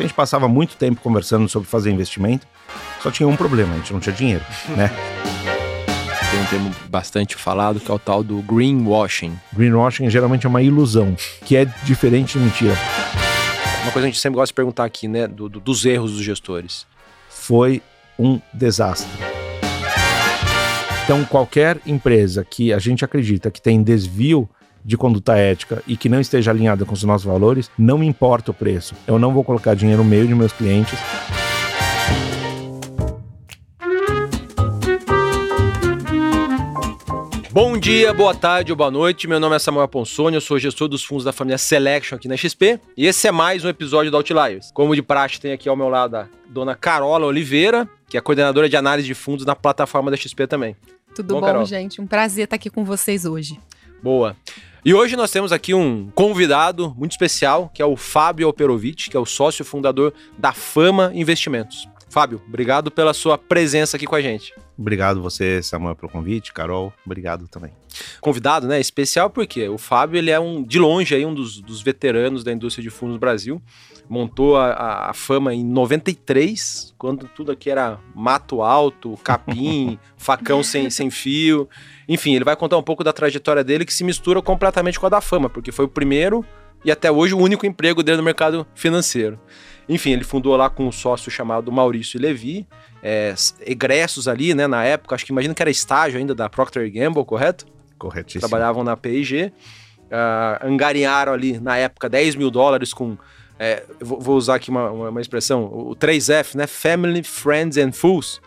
A gente passava muito tempo conversando sobre fazer investimento, só tinha um problema, a gente não tinha dinheiro, né? Tem um termo bastante falado que é o tal do greenwashing. Greenwashing geralmente é uma ilusão, que é diferente de mentira. Uma coisa que a gente sempre gosta de perguntar aqui, né, do, do, dos erros dos gestores. Foi um desastre. Então, qualquer empresa que a gente acredita que tem desvio de conduta ética e que não esteja alinhada com os nossos valores, não me importa o preço. Eu não vou colocar dinheiro no meio de meus clientes. Bom dia, boa tarde ou boa noite. Meu nome é Samuel Ponsoni, eu sou gestor dos fundos da família Selection aqui na XP. E esse é mais um episódio do Outliers. Como de praxe, tem aqui ao meu lado a dona Carola Oliveira, que é coordenadora de análise de fundos na plataforma da XP também. Tudo bom, bom gente? Um prazer estar aqui com vocês hoje. Boa. E hoje nós temos aqui um convidado muito especial, que é o Fábio Operovic, que é o sócio fundador da Fama Investimentos. Fábio, obrigado pela sua presença aqui com a gente. Obrigado você, Samuel, pelo convite. Carol, obrigado também. Convidado, né? Especial porque o Fábio, ele é um, de longe, aí, um dos, dos veteranos da indústria de fundos no Brasil. Montou a, a, fama em 93, quando tudo aqui era mato alto, capim, facão sem, sem fio. Enfim, ele vai contar um pouco da trajetória dele que se mistura completamente com a da fama, porque foi o primeiro e até hoje o único emprego dele no mercado financeiro. Enfim, ele fundou lá com um sócio chamado Maurício Levi, é, egressos ali, né, na época, acho que imagino que era estágio ainda da Procter Gamble, correto? Corretíssimo. Trabalhavam na P&G, uh, ah, angariaram ali, na época, 10 mil dólares com, é, vou, usar aqui uma, uma, uma, expressão, o 3F, né, Family, Friends and Fools.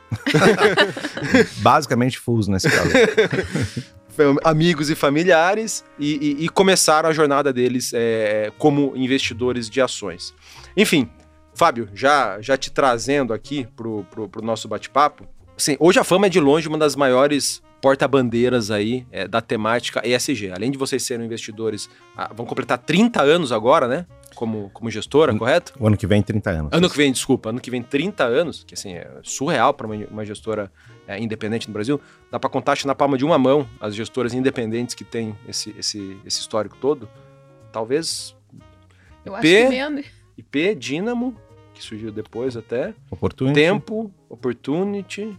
Basicamente Fools nesse caso. amigos e familiares e, e, e, começaram a jornada deles é, como investidores de ações. Enfim, Fábio, já, já te trazendo aqui pro, pro, pro nosso bate-papo, assim, hoje a fama é de longe uma das maiores porta-bandeiras aí é, da temática ESG. Além de vocês serem investidores, ah, vão completar 30 anos agora, né? Como, como gestora, o, correto? O ano que vem, 30 anos. Ano que vem, desculpa, ano que vem, 30 anos, que assim, é surreal para uma, uma, gestora é, independente no Brasil. Dá para contar acho, na palma de uma mão as gestoras independentes que têm esse, esse, esse histórico todo. Talvez. Eu acho que menos. IP, Dynamo, que surgiu depois até. Opportunity. Tempo, Opportunity.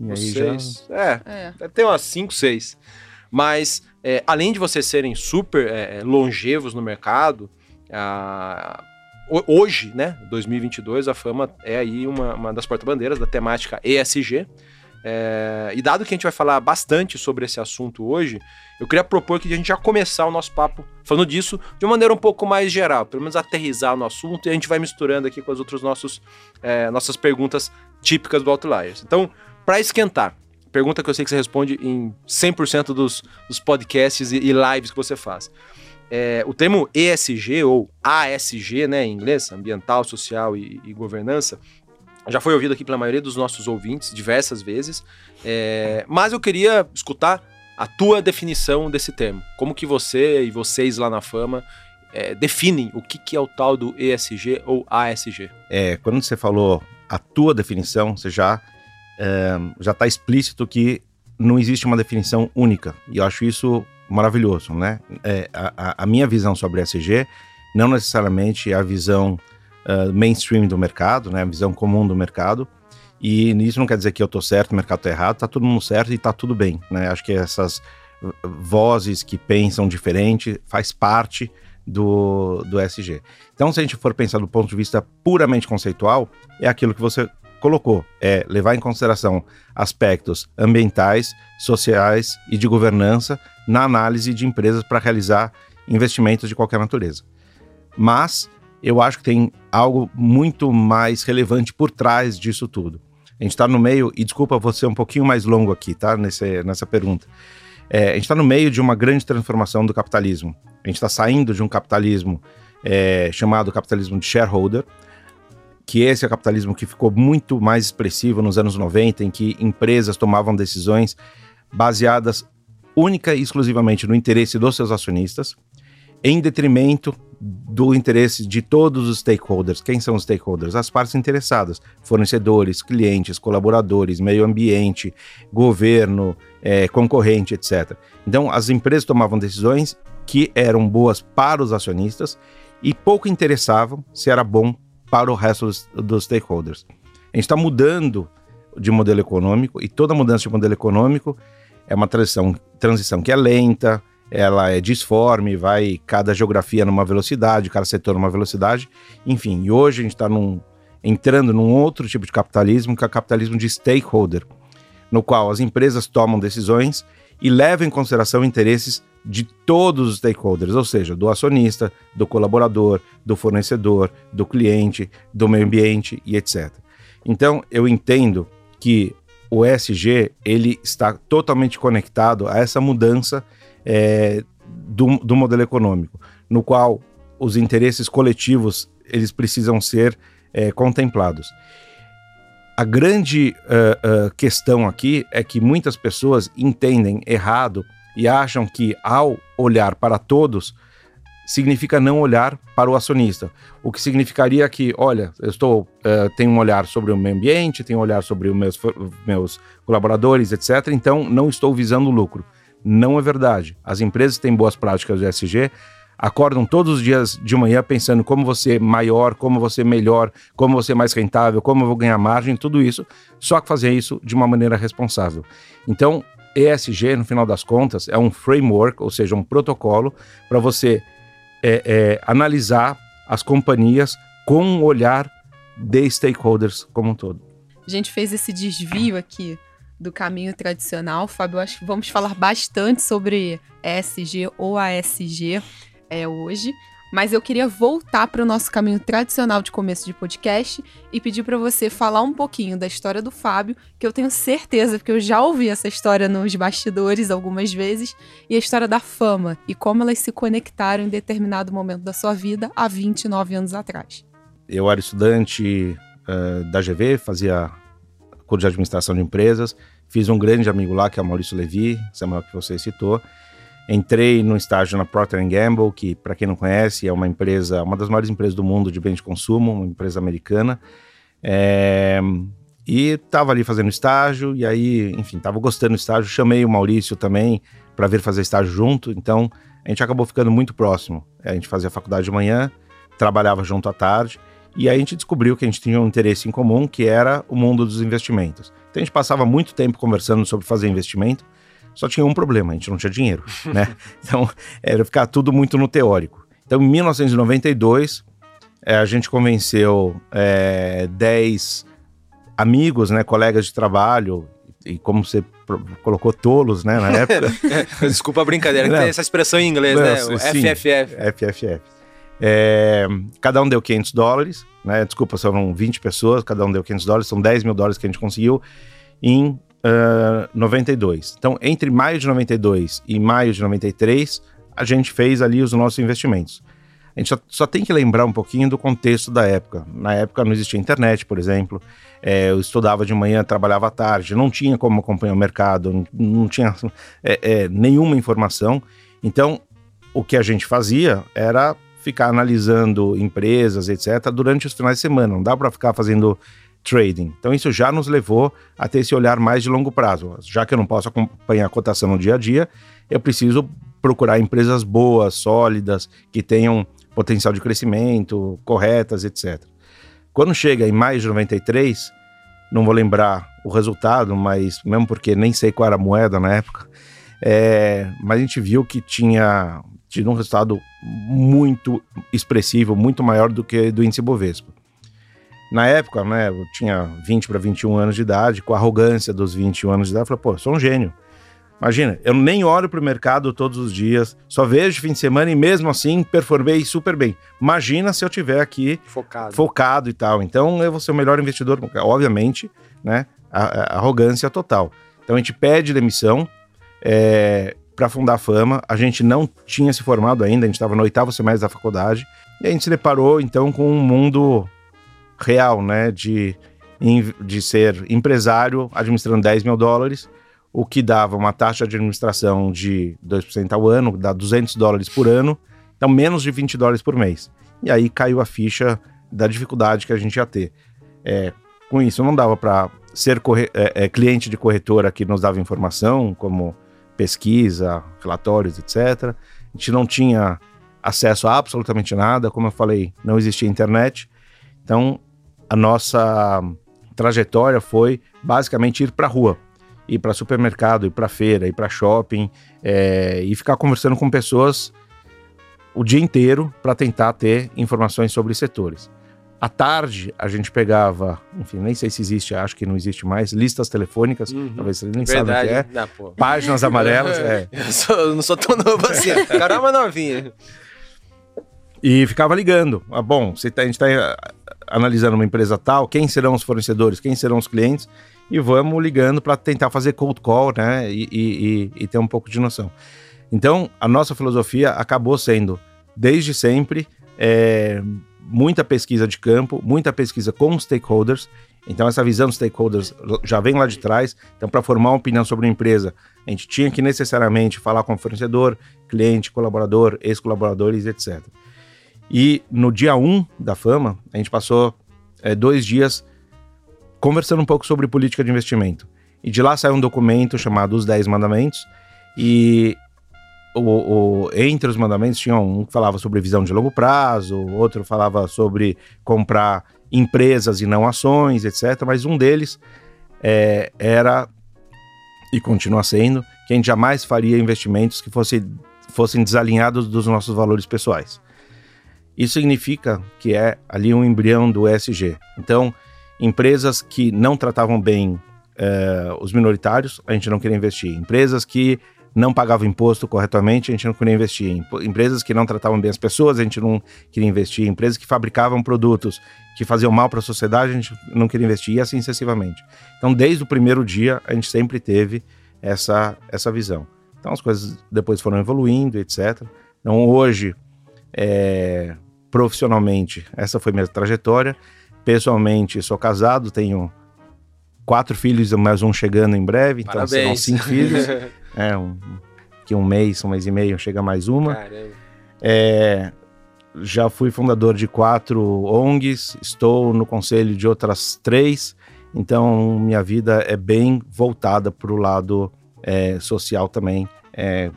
E aí seis. Já... É, é, ter umas 5, 6. Mas, é, além de vocês serem super é, é longevos no mercado, a... hoje, né, 2022, a Fama é aí uma, uma das porta-bandeiras da temática ESG. É, e dado que a gente vai falar bastante sobre esse assunto hoje, eu queria propor que a gente já começar o nosso papo falando disso de uma maneira um pouco mais geral, pelo menos aterrizar no assunto e a gente vai misturando aqui com as outras nossos, é, nossas perguntas típicas do Outliers. Então, para esquentar, pergunta que eu sei que você responde em 100% dos, dos podcasts e, e, lives que você faz. É, o termo ESG ou ASG, né, em inglês, ambiental, social e, e governança, já foi ouvido aqui pela maioria dos nossos ouvintes diversas vezes, é, mas eu queria escutar a tua definição desse termo. Como que você e vocês lá na Fama é, definem o que, que é o tal do ESG ou ASG? É, quando você falou a tua definição, você já é, já está explícito que não existe uma definição única. E eu acho isso maravilhoso, né? É, a, a, minha visão sobre ESG não necessariamente é a visão uh, mainstream do mercado, né, a visão comum do mercado. E isso não quer dizer que eu estou certo, o mercado está errado, está todo mundo certo e está tudo bem. Né? Acho que essas vozes que pensam diferente faz parte do, do SG. Então, se a gente for pensar do ponto de vista puramente conceitual, é aquilo que você colocou, é levar em consideração aspectos ambientais, sociais e de governança na análise de empresas para realizar investimentos de qualquer natureza. Mas eu acho que tem algo muito mais relevante por trás disso tudo. A gente está no meio, e desculpa você um pouquinho mais longo aqui, tá? Nesse, nessa pergunta. É, a gente está no meio de uma grande transformação do capitalismo. A gente está saindo de um capitalismo é, chamado capitalismo de shareholder, que esse é o capitalismo que ficou muito mais expressivo nos anos 90, em que empresas tomavam decisões baseadas única e exclusivamente no interesse dos seus acionistas, em detrimento do interesse de todos os stakeholders. Quem são os stakeholders? As partes interessadas: fornecedores, clientes, colaboradores, meio ambiente, governo, é, concorrente, etc. Então, as empresas tomavam decisões que eram boas para os acionistas e pouco interessavam se era bom para o resto dos, dos stakeholders. A gente está mudando de modelo econômico e toda mudança de modelo econômico é uma transição, transição que é lenta, ela é disforme, vai cada geografia numa velocidade, cada setor numa velocidade, enfim. E hoje a gente está entrando num outro tipo de capitalismo, que é o capitalismo de stakeholder, no qual as empresas tomam decisões e levam em consideração interesses de todos os stakeholders, ou seja, do acionista, do colaborador, do fornecedor, do cliente, do meio ambiente e etc. Então, eu entendo que o ESG ele está totalmente conectado a essa mudança é, do, do modelo econômico, no qual os interesses coletivos eles precisam ser é, contemplados. A grande uh, uh, questão aqui é que muitas pessoas entendem errado e acham que ao olhar para todos significa não olhar para o acionista. O que significaria que, olha, eu estou uh, tenho um olhar sobre o meio ambiente, tenho um olhar sobre os meus, meus colaboradores, etc. Então não estou visando lucro. Não é verdade. As empresas que têm boas práticas de ESG acordam todos os dias de manhã pensando como você maior, como você melhor, como você mais rentável, como eu vou ganhar margem, tudo isso, só que fazer isso de uma maneira responsável. Então, ESG, no final das contas, é um framework, ou seja, um protocolo para você é, é, analisar as companhias com um olhar de stakeholders como um todo. A gente fez esse desvio aqui do caminho tradicional. Fábio, acho que vamos falar bastante sobre ESG ou ASG é, hoje. Mas eu queria voltar para o nosso caminho tradicional de começo de podcast e pedir para você falar um pouquinho da história do Fábio, que eu tenho certeza, porque eu já ouvi essa história nos bastidores algumas vezes, e a história da fama e como elas se conectaram em determinado momento da sua vida há 29 anos atrás. Eu era estudante uh, da GV, fazia curso de administração de empresas, fiz um grande amigo lá, que é o Maurício Levi, Samuel que você citou, Entrei no estágio na Procter Gamble, que para quem não conhece é uma empresa, uma das maiores empresas do mundo de bens de consumo, uma empresa americana. É, e estava ali fazendo estágio e aí, enfim, estava gostando do estágio. Chamei o Maurício também para vir fazer estágio junto. Então a gente acabou ficando muito próximo. A gente fazia faculdade de manhã, trabalhava junto à tarde. E aí a gente descobriu que a gente tinha um interesse em comum, que era o mundo dos investimentos. Então a gente passava muito tempo conversando sobre fazer investimento só tinha um problema, a gente não tinha dinheiro, né? Então, era ficar tudo muito no teórico. Então, em 1992, é, a gente convenceu é, 10 amigos, né, colegas de trabalho, e como você colocou tolos, né, na época. Desculpa a brincadeira, não, tem essa expressão em inglês, não, né? O sim, FFF. FFF. É, cada um deu 500 dólares, né? Desculpa, foram 20 pessoas, cada um deu 500 dólares, são 10 mil dólares que a gente conseguiu em uh, 92. Então, entre maio de 92 e maio de 93, a gente fez ali os nossos investimentos. A gente só, só, tem que lembrar um pouquinho do contexto da época. Na época não existia internet, por exemplo. É, eu estudava de manhã, trabalhava à tarde, não tinha como acompanhar o mercado, não, não tinha é, é, nenhuma informação. Então, o que a gente fazia era ficar analisando empresas, etc., durante os finais de semana. Não dá para ficar fazendo trading. Então isso já nos levou a ter esse olhar mais de longo prazo. Já que eu não posso acompanhar a cotação no dia a dia, eu preciso procurar empresas boas, sólidas, que tenham potencial de crescimento, corretas, etc. Quando chega em maio de 93, não vou lembrar o resultado, mas mesmo porque nem sei qual era a moeda na época, é, mas a gente viu que tinha tido um resultado muito expressivo, muito maior do que do índice Bovespa. Na época, né, eu tinha 20 para 21 anos de idade, com a arrogância dos 21 anos de idade, eu falei, pô, sou um gênio. Imagina, eu nem olho para o mercado todos os dias, só vejo fim de semana e mesmo assim performei super bem. Imagina se eu tiver aqui focado, focado e tal. Então eu vou ser o melhor investidor, obviamente, né? A, a arrogância total. Então a gente pede demissão é, para fundar a Fama. A gente não tinha se formado ainda, a gente estava no oitavo semestre da faculdade. E a gente se deparou então com um mundo real, né, de, de ser empresário administrando 10 mil dólares, o que dava uma taxa de administração de 2% ao ano, dá 200 dólares por ano, então menos de 20 dólares por mês. E aí caiu a ficha da dificuldade que a gente ia ter. É, com isso, não dava para ser é, é, cliente de corretora que nos dava informação, como pesquisa, relatórios, etc. A gente não tinha acesso a absolutamente nada, como eu falei, não existia internet. Então, a nossa trajetória foi basicamente ir para a rua, ir para supermercado, ir para feira, ir para shopping é, e ficar conversando com pessoas o dia inteiro para tentar ter informações sobre setores. À tarde, a gente pegava, enfim, nem sei se existe, acho que não existe mais, listas telefônicas, uhum. talvez vocês nem sabem o que é. Não, páginas amarelas. é. eu, sou, eu, não sou tão novo assim, caramba novinha. E ficava ligando. Ah, bom, você tá, a gente está eh, analisando uma empresa tal, quem serão os fornecedores, quem serão os clientes, e vamos ligando para tentar fazer cold call, né? E, e, e, ter um pouco de noção. Então, a nossa filosofia acabou sendo, desde sempre, é, muita pesquisa de campo, muita pesquisa com stakeholders. Então, essa visão dos stakeholders já vem lá de trás. Então, para formar uma opinião sobre a empresa, a gente tinha que necessariamente falar com o fornecedor, cliente, colaborador, ex-colaboradores, etc. E no dia 1 um da fama, a gente passou é, dois dias conversando um pouco sobre política de investimento. E de lá saiu um documento chamado Os 10 Mandamentos. E o, o, entre os mandamentos tinha um que falava sobre visão de longo prazo, outro falava sobre comprar empresas e não ações, etc. Mas um deles é, era e continua sendo que a gente jamais faria investimentos que fosse, fossem desalinhados dos nossos valores pessoais. Isso significa que é ali um embrião do ESG. Então, empresas que não tratavam bem é, os minoritários, a gente não queria investir. Empresas que não pagavam imposto corretamente, a gente não queria investir. Empresas que não tratavam bem as pessoas, a gente não queria investir. Empresas que fabricavam produtos que faziam mal para a sociedade, a gente não queria investir, e assim sucessivamente. Então, desde o primeiro dia, a gente sempre teve essa, essa visão. Então, as coisas depois foram evoluindo, etc. Então, hoje, é, profissionalmente, essa foi minha trajetória. Pessoalmente, sou casado, tenho quatro filhos, mais um chegando em breve, então serão cinco filhos. É, um, que um mês, um mês e meio, chega mais uma. Caramba. É, já fui fundador de quatro ONGs, estou no conselho de outras três, então minha vida é bem voltada para o lado é, social também. É,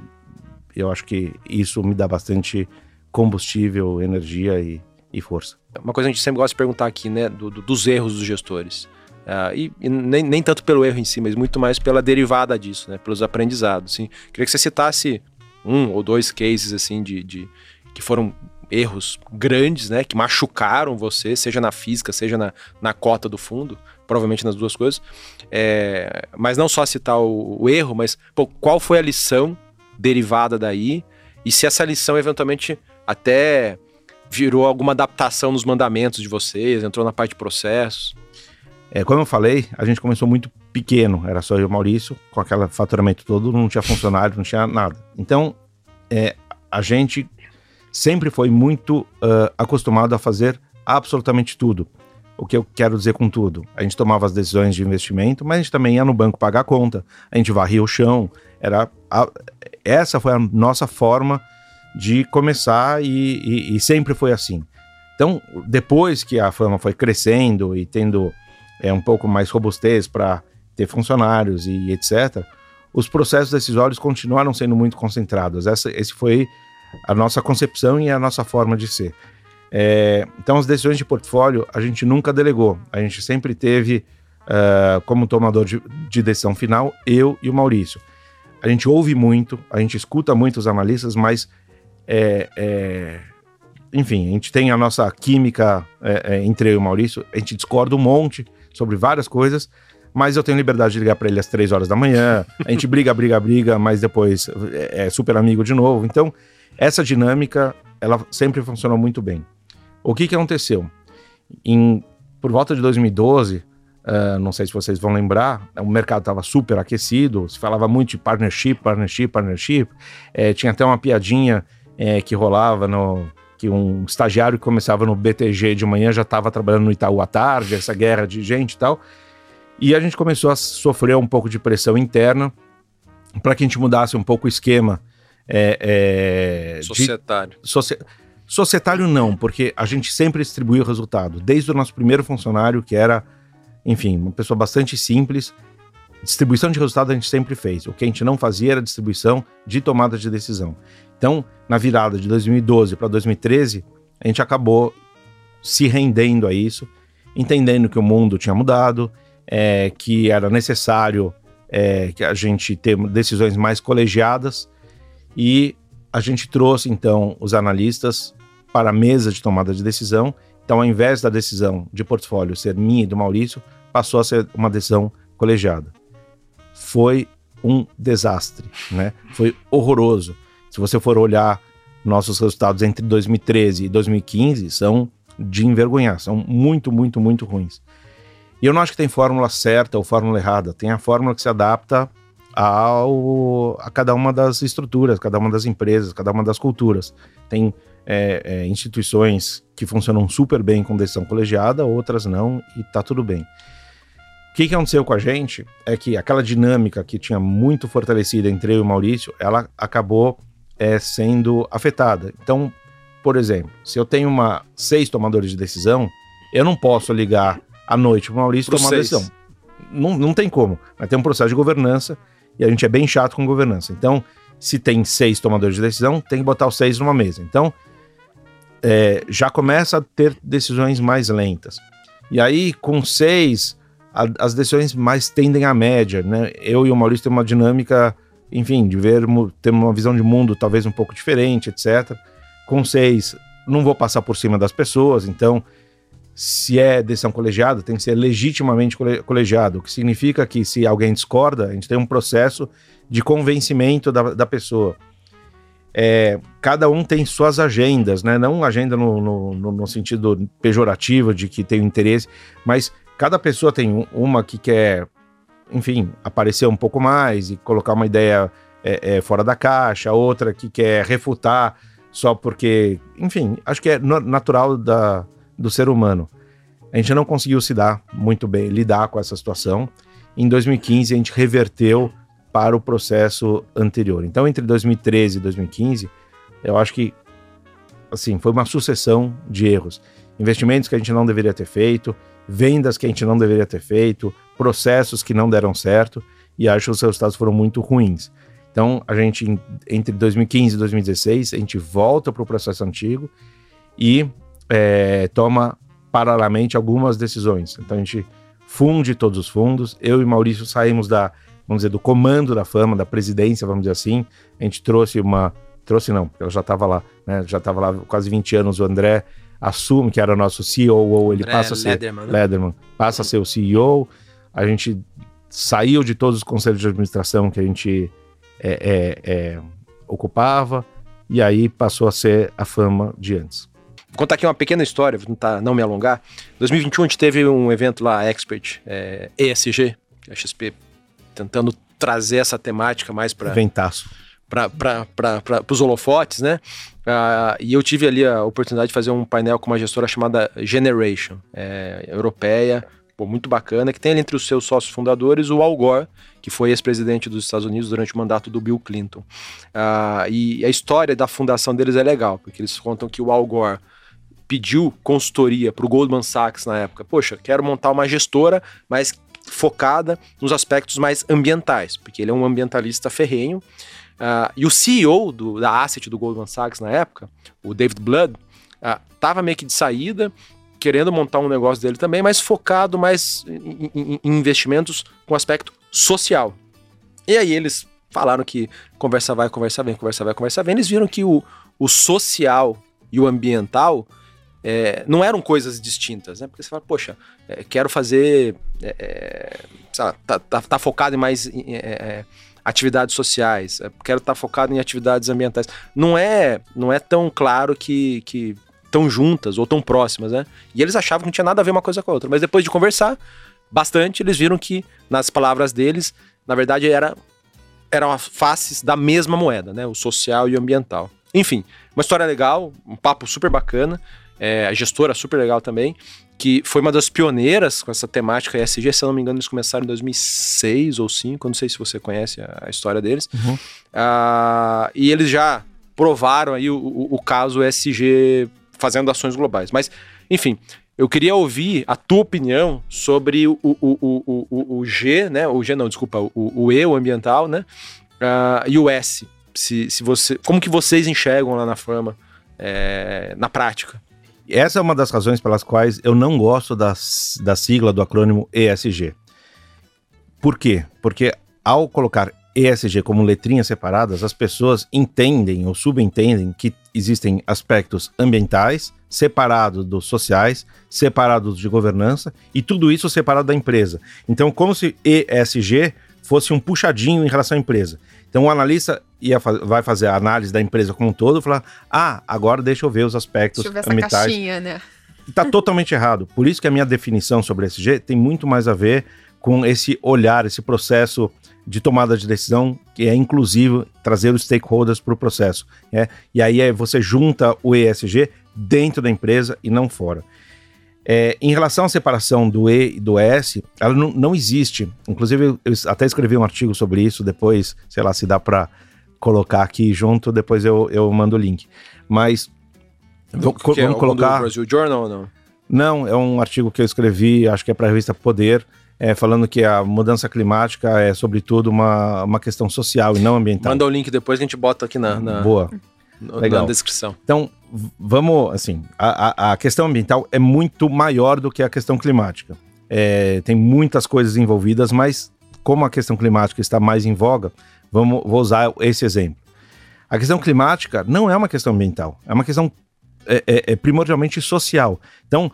eu acho que isso me dá bastante combustível, energia e, e força. Uma coisa que a gente sempre gosta de perguntar aqui, né, do, do, dos erros dos gestores. Uh, e, e nem, nem, tanto pelo erro em si, mas muito mais pela derivada disso, né? Pelos aprendizados. Queria que você citasse um ou dois cases assim de, de que foram erros grandes, né? Que machucaram você, seja na física, seja na, na cota do fundo, provavelmente nas duas coisas. É, mas não só citar o, o erro, mas pô, qual foi a lição derivada daí e se essa lição eventualmente até virou alguma adaptação nos mandamentos de vocês, entrou na parte de processos. É, como eu falei, a gente começou muito pequeno, era só eu e o Maurício, com aquele faturamento todo, não tinha funcionário, não tinha nada. Então, é, a gente sempre foi muito uh, acostumado a fazer absolutamente tudo. O que eu quero dizer com tudo? A gente tomava as decisões de investimento, mas a gente também ia no banco pagar a conta, a gente varria o chão. Era a, essa foi a nossa forma de começar e, e, e sempre foi assim. Então, depois que a fama foi crescendo e tendo é, um pouco mais robustez para ter funcionários e etc., os processos decisórios continuaram sendo muito concentrados. Essa esse foi a nossa concepção e a nossa forma de ser. É, então, as decisões de portfólio a gente nunca delegou. A gente sempre teve uh, como tomador de, de, decisão final eu e o Maurício. A gente ouve muito, a gente escuta muito os analistas, mas é, é, enfim, a gente tem a nossa química é, é, entre eu e o Maurício, a gente discorda um monte, sobre várias coisas, mas eu tenho liberdade de ligar para ele às três horas da manhã. A gente briga, briga, briga, mas depois é, é super amigo de novo. Então, essa dinâmica, ela sempre funcionou muito bem. O que, que aconteceu? Em, por volta de 2012, uh, ah, não sei se vocês vão lembrar, o mercado estava super aquecido, se falava muito de partnership, partnership, partnership. É, tinha até uma piadinha é, que rolava no, que um estagiário que começava no BTG de manhã já estava trabalhando no Itaú à tarde, essa guerra de gente e tal. E a gente começou a sofrer um pouco de pressão interna para que a gente mudasse um pouco o esquema. É, é, societário. De, soci, societário não, porque a gente sempre distribuiu o resultado. Desde o nosso primeiro funcionário, que era, enfim, uma pessoa bastante simples, distribuição de resultado a gente sempre fez. O que a gente não fazia era distribuição de tomada de decisão. Então, na virada de 2012 para 2013, a gente acabou se rendendo a isso, entendendo que o mundo tinha mudado, é, que era necessário é, que a gente ter decisões mais colegiadas e a gente trouxe então os analistas para a mesa de tomada de decisão. Então, ao invés da decisão de portfólio ser minha e do Maurício, passou a ser uma decisão colegiada. Foi um desastre, né? Foi horroroso. Se você for olhar nossos resultados entre 2013 e 2015, são de envergonhar, são muito, muito, muito ruins. E eu não acho que tem fórmula certa ou fórmula errada, tem a fórmula que se adapta ao, a cada uma das estruturas, cada uma das empresas, cada uma das culturas. Tem é, é, instituições que funcionam super bem com decisão colegiada, outras não, e tá tudo bem. O que, que aconteceu com a gente é que aquela dinâmica que tinha muito fortalecida entre eu e o Maurício, ela acabou é, sendo afetada. Então, por exemplo, se eu tenho uma seis tomadores de decisão, eu não posso ligar à noite para o Maurício Pro tomar seis. decisão. Não, não tem como. Vai ter um processo de governança e a gente é bem chato com governança. Então, se tem seis tomadores de decisão, tem que botar os seis numa mesa. Então, é, já começa a ter decisões mais lentas. E aí, com seis, a, as decisões mais tendem à média, né? Eu e o Maurício temos uma dinâmica, enfim, de ver, ter uma visão de mundo talvez um pouco diferente, etc. Com seis, não vou passar por cima das pessoas, então se é decisão colegiada, tem que ser legitimamente colegiado, o que significa que se alguém discorda, a gente tem um processo de convencimento da, da pessoa. É, cada um tem suas agendas, né? Não agenda no, no, no, sentido pejorativo de que tem interesse, mas cada pessoa tem uma que quer, enfim, aparecer um pouco mais e colocar uma ideia é, é, fora da caixa, outra que quer refutar só porque, enfim, acho que é natural da, do ser humano. A gente não conseguiu se dar muito bem, lidar com essa situação. Em 2015, a gente reverteu para o processo anterior. Então, entre 2013 e 2015, eu acho que assim, foi uma sucessão de erros. Investimentos que a gente não deveria ter feito, vendas que a gente não deveria ter feito, processos que não deram certo, e acho que os resultados foram muito ruins. Então, a gente, entre 2015 e 2016, a gente volta para o processo antigo e é, toma paralelamente algumas decisões. Então a gente funde todos os fundos. Eu e Maurício saímos da, vamos dizer, do comando da fama, da presidência, vamos dizer assim. A gente trouxe uma. Trouxe não, ela já estava lá, né? Já estava lá quase 20 anos. O André assume que era nosso CEO, ele André passa a ser. Lederman, né? Lederman, passa a ser o CEO. A gente saiu de todos os conselhos de administração que a gente é, é, é, ocupava, e aí passou a ser a fama de antes. Vou contar aqui uma pequena história, vou tentar não me alongar. Em 2021 a gente teve um evento lá, Expert, é, ESG, a XP, tentando trazer essa temática mais para... Ventaço. Para os holofotes, né? Uh, e eu tive ali a oportunidade de fazer um painel com uma gestora chamada Generation, é, europeia, pô, muito bacana, que tem entre os seus sócios fundadores o Al Gore, que foi ex-presidente dos Estados Unidos durante o mandato do Bill Clinton. Uh, e a história da fundação deles é legal, porque eles contam que o Al Gore pediu consultoria para o Goldman Sachs na época. Poxa, quero montar uma gestora, mas focada nos aspectos mais ambientais, porque ele é um ambientalista ferrenho. Uh, e o CEO do, da Asset do Goldman Sachs na época, o David Blood, estava uh, meio que de saída, querendo montar um negócio dele também, mas focado mais em, em, em investimentos com aspecto social. E aí eles falaram que conversa vai, conversa vem, conversa vai, conversa vem. Eles viram que o, o social e o ambiental é, não eram coisas distintas, né? Porque você fala, poxa, é, quero fazer. É, é lá, tá, tá, tá, focado em mais é, é, atividades sociais, quero estar tá focado em atividades ambientais. Não é, não é tão claro que, que tão juntas ou tão próximas, né? E eles achavam que não tinha nada a ver uma coisa com a outra. Mas depois de conversar bastante, eles viram que, nas palavras deles, na verdade era, eram as faces da mesma moeda, né? O social e o ambiental. Enfim, uma história legal, um papo super bacana é, a gestora super legal também, que foi uma das pioneiras com essa temática ESG, se eu não me engano, eles começaram em 2006 ou 2005, não sei se você conhece a, história deles. Uhum. Uh, e eles já provaram aí o, o, o, caso ESG fazendo ações globais. Mas, enfim, eu queria ouvir a tua opinião sobre o, o, o, o G, né? O G não, desculpa, o, o E, o ambiental, né? Uh, e o S. Se, se você, como que vocês enxergam lá na Fama é, na prática? Essa é uma das razões pelas quais eu não gosto da, da sigla do acrônimo ESG. Por quê? Porque ao colocar ESG como letrinhas separadas, as pessoas entendem ou subentendem que existem aspectos ambientais separados dos sociais, separados de governança e tudo isso separado da empresa. Então, como se ESG fosse um puxadinho em relação à empresa. Então, o analista ia, vai fazer a análise da empresa como um todo e falar: ah, agora deixa eu ver os aspectos deixa eu ver essa ambientais. Caixinha, né? Está totalmente errado. Por isso que a minha definição sobre ESG tem muito mais a ver com esse olhar, esse processo de tomada de decisão que é inclusivo trazer os stakeholders para o processo. É? E aí é, você junta o ESG dentro da empresa e não fora. É, em relação à separação do E e do S, ela não, não existe. Inclusive, eu até escrevi um artigo sobre isso, depois, sei lá, se dá para colocar aqui junto, depois eu, eu mando o link. Mas vamos é colocar. Do Brasil Journal ou não? Não, é um artigo que eu escrevi, acho que é para a revista Poder, é, falando que a mudança climática é, sobretudo, uma, uma questão social e não ambiental. Manda o link depois, a gente bota aqui na, na, Boa. Legal. na descrição. Então, vamos, assim, a, a, questão ambiental é muito maior do que a questão climática. É, tem muitas coisas envolvidas, mas como a questão climática está mais em voga, vamos, vou usar esse exemplo. A questão climática não é uma questão ambiental, é uma questão é, é, é primordialmente social. Então,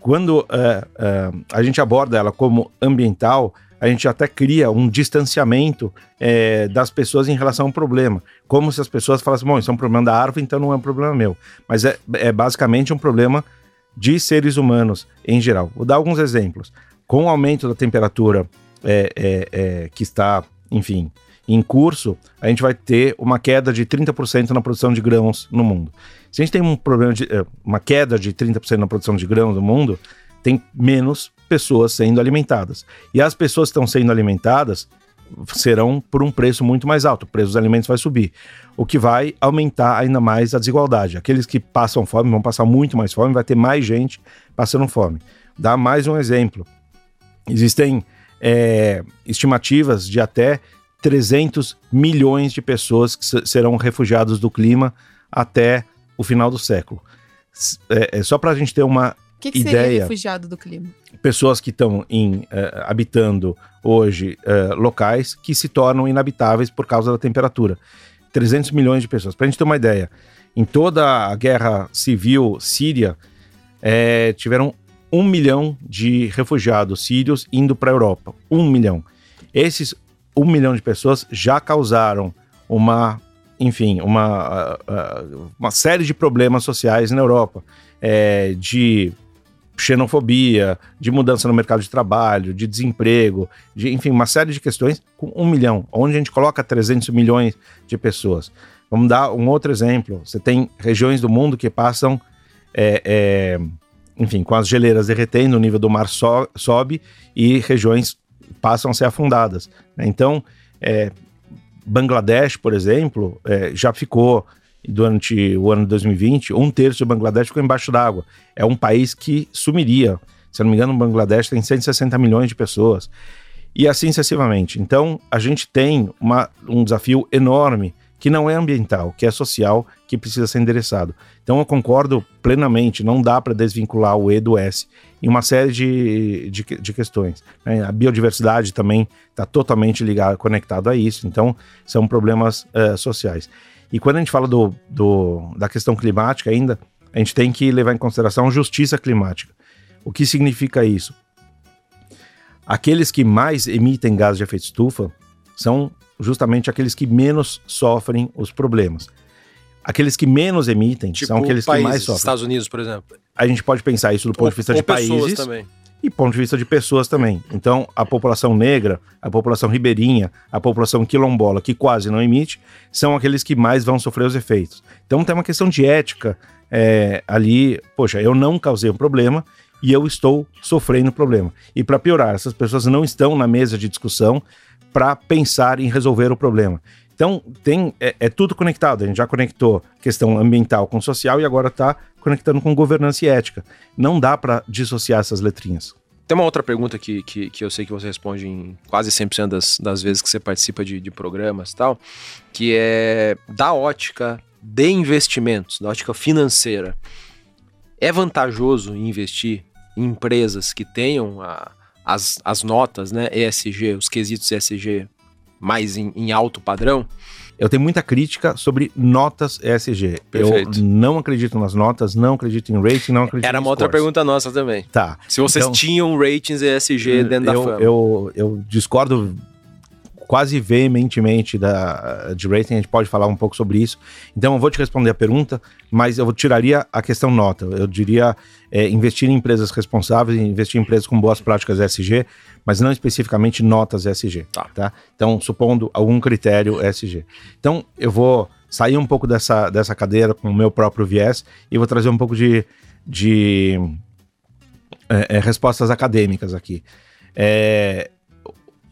quando uh, uh, a gente aborda ela como ambiental, a gente até cria um distanciamento é, das pessoas em relação ao problema. Como se as pessoas falassem, bom, isso é um problema da árvore, então não é um problema meu. Mas é, é basicamente um problema de seres humanos em geral. Vou dar alguns exemplos. Com o aumento da temperatura é, é, que está, enfim, em curso, a gente vai ter uma queda de 30% na produção de grãos no mundo. Se a gente tem um problema de é, uma queda de 30% na produção de grãos no mundo, tem menos pessoas sendo alimentadas. E as pessoas que estão sendo alimentadas serão por um preço muito mais alto, o preço dos alimentos vai subir, o que vai aumentar ainda mais a desigualdade. Aqueles que passam fome vão passar muito mais fome, vai ter mais gente passando fome. Dá mais um exemplo. Existem é, estimativas de até 300 milhões de pessoas que serão refugiados do clima até o final do século. É, é só para a gente ter uma que, que ideia. seria refugiado do clima? Pessoas que estão uh, habitando hoje uh, locais que se tornam inabitáveis por causa da temperatura. 300 milhões de pessoas. Para a gente ter uma ideia, em toda a guerra civil síria, é, tiveram um milhão de refugiados sírios indo para a Europa. Um milhão. Esses um milhão de pessoas já causaram uma, enfim, uma, uma série de problemas sociais na Europa. É, de xenofobia, de mudança no mercado de trabalho, de desemprego, de, enfim, uma série de questões com um milhão, onde a gente coloca 300 milhões de pessoas. Vamos dar um outro exemplo. Você tem regiões do mundo que passam, é, é, enfim, com as geleiras derretendo, o nível do mar so, sobe e regiões passam a ser afundadas. Né? Então, é, Bangladesh, por exemplo, é, já ficou durante o ano de 2020, um terço de Bangladesh ficou embaixo d'água. É um país que sumiria. Se não me engano, o Bangladesh tem 160 milhões de pessoas. E assim sucessivamente. Então, a gente tem uma, um desafio enorme que não é ambiental, que é social, que precisa ser endereçado. Então, eu concordo plenamente, não dá para desvincular o E do S em uma série de, de, de questões. Né? A biodiversidade também está totalmente ligada, conectado a isso. Então, são problemas uh, sociais. E quando a gente fala do, do, da questão climática ainda, a gente tem que levar em consideração justiça climática. O que significa isso? Aqueles que mais emitem gases de efeito estufa são justamente aqueles que menos sofrem os problemas. Aqueles que menos emitem tipo são aqueles países, que mais sofrem. Estados Unidos, por exemplo. A gente pode pensar isso do ponto ou, de vista de países. Também e ponto de vista de pessoas também. Então, a população negra, a população ribeirinha, a população quilombola, que quase não emite, são aqueles que mais vão sofrer os efeitos. Então, tem uma questão de ética é, ali. Poxa, eu não causei um problema e eu estou sofrendo problema. E para piorar, essas pessoas não estão na mesa de discussão para pensar em resolver o problema. Então, tem, é, é, tudo conectado. A gente já conectou questão ambiental com social e agora está conectando com governança e ética. Não dá para dissociar essas letrinhas. Tem uma outra pergunta que, que, que eu sei que você responde em quase 100% das, das vezes que você participa de, de programas e tal, que é da ótica de investimentos, da ótica financeira. é vantajoso investir em empresas que tenham a, as, as notas, né, ESG, os quesitos ESG mais em, em alto padrão? Eu tenho muita crítica sobre notas ESG. Perfeito. Eu não acredito nas notas, não acredito em rating, não acredito Era em uma outra scores. pergunta nossa também. Tá. Se vocês Então- tinham ratings ESG dentro da eu, fama. eu, eu discordo quase veementemente da, de rating, a gente pode falar um pouco sobre isso. Então eu vou te responder a pergunta, mas eu tiraria a questão nota. Eu diria é, investir em empresas responsáveis, investir em empresas com boas práticas ESG, mas não especificamente notas ESG. Tá. Então, supondo algum critério ESG. Então, eu vou sair um pouco dessa, dessa cadeira com o meu próprio viés e vou trazer um pouco de, de é, é, respostas acadêmicas aqui. É,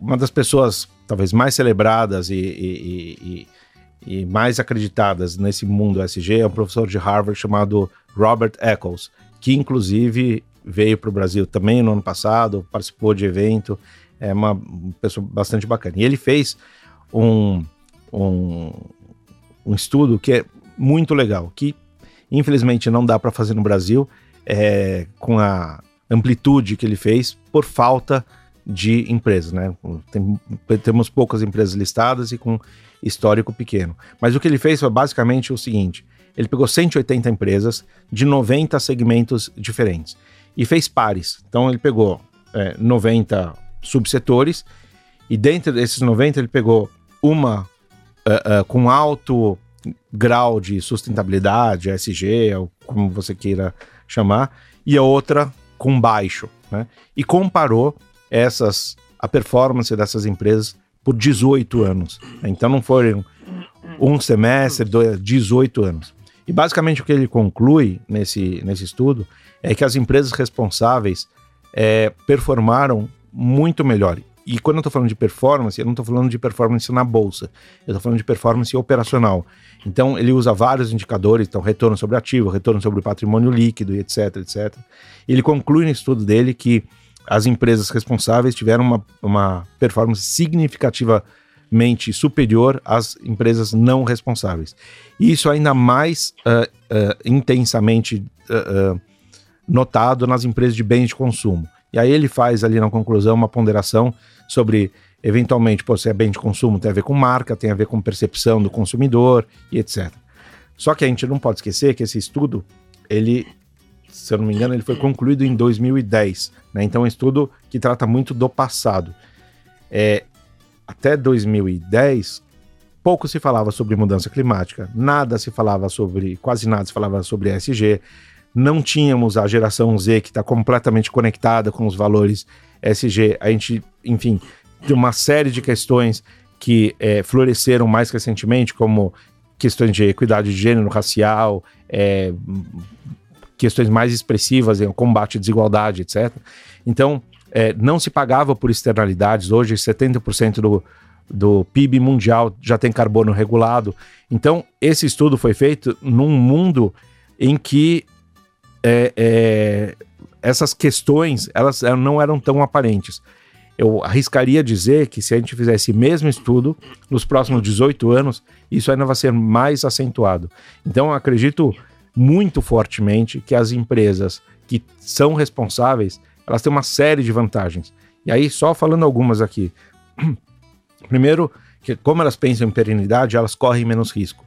uma das pessoas talvez mais celebradas e, e- e- e- e mais acreditadas nesse mundo SG é um professor de Harvard chamado Robert Eccles, que inclusive veio para o Brasil também no ano passado, participou de evento, é uma pessoa bastante bacana. E ele fez um, um, um estudo que é muito legal, que infelizmente não dá para fazer no Brasil, é, com a amplitude que ele fez por falta de empresas, né? Tem- temos poucas empresas listadas e com histórico pequeno. Mas o que ele fez foi basicamente o seguinte: ele pegou 180 empresas de 90 segmentos diferentes e fez pares. Então ele pegou é, 90 subsetores e dentro desses 90 ele pegou uma ah, ah, com alto grau de sustentabilidade, SG, ou como você queira chamar, e a outra com baixo, né? E comparou essas a performance dessas empresas por 18 anos. Então não foram um semestre, dois, 18 anos. E basicamente o que ele conclui nesse, nesse estudo é que as empresas responsáveis é, performaram muito melhor. E quando eu estou falando de performance, eu não estou falando de performance na bolsa, eu estou falando de performance operacional. Então ele usa vários indicadores, então retorno sobre ativo, retorno sobre patrimônio líquido, etc, etc. Ele conclui no estudo dele que as empresas responsáveis tiveram uma, uma performance significativamente superior às empresas não responsáveis. E isso ainda mais ah, ah, intensamente ah, notado nas empresas de bens de consumo. E aí ele faz ali na conclusão uma ponderação sobre, eventualmente, pô, se é bem de consumo, tem a ver com marca, tem a ver com percepção do consumidor e etc. Só que a gente não pode esquecer que esse estudo, ele, se eu não me engano, ele foi concluído em 2010. Né? Então é um estudo que trata muito do passado. É, até 2010, pouco se falava sobre mudança climática, nada se falava sobre, quase nada se falava sobre ESG, não tínhamos a geração Z que está completamente conectada com os valores ESG. A gente, enfim, tem uma série de questões que é, floresceram mais recentemente, como questões de equidade de gênero, racial, é, questões mais expressivas, o combate à desigualdade, etc. Então, é, não se pagava por externalidades. Hoje, 70% do, do PIB mundial já tem carbono regulado. Então, esse estudo foi feito num mundo em que é, é, essas questões elas não eram tão aparentes. Eu arriscaria dizer que se a gente fizesse o mesmo estudo nos próximos 18 anos, isso ainda vai ser mais acentuado. Então, acredito muito fortemente que as empresas que são responsáveis, elas têm uma série de vantagens. E aí, só falando algumas aqui. Primeiro, que como elas pensam em perenidade, elas correm menos risco.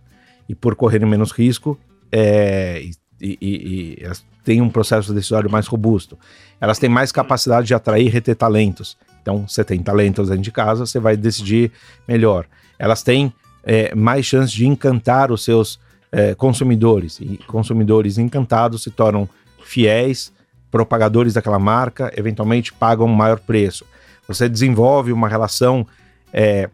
E por correrem menos risco, é, e, e- e elas têm um processo decisório mais robusto. Elas têm mais capacidade de atrair e reter talentos. Então, você tem talentos dentro de casa, você vai decidir melhor. Elas têm é, mais chance de encantar os seus é, consumidores. E consumidores encantados se tornam fiéis, propagadores daquela marca, eventualmente pagam um maior preço. Você desenvolve uma relação é,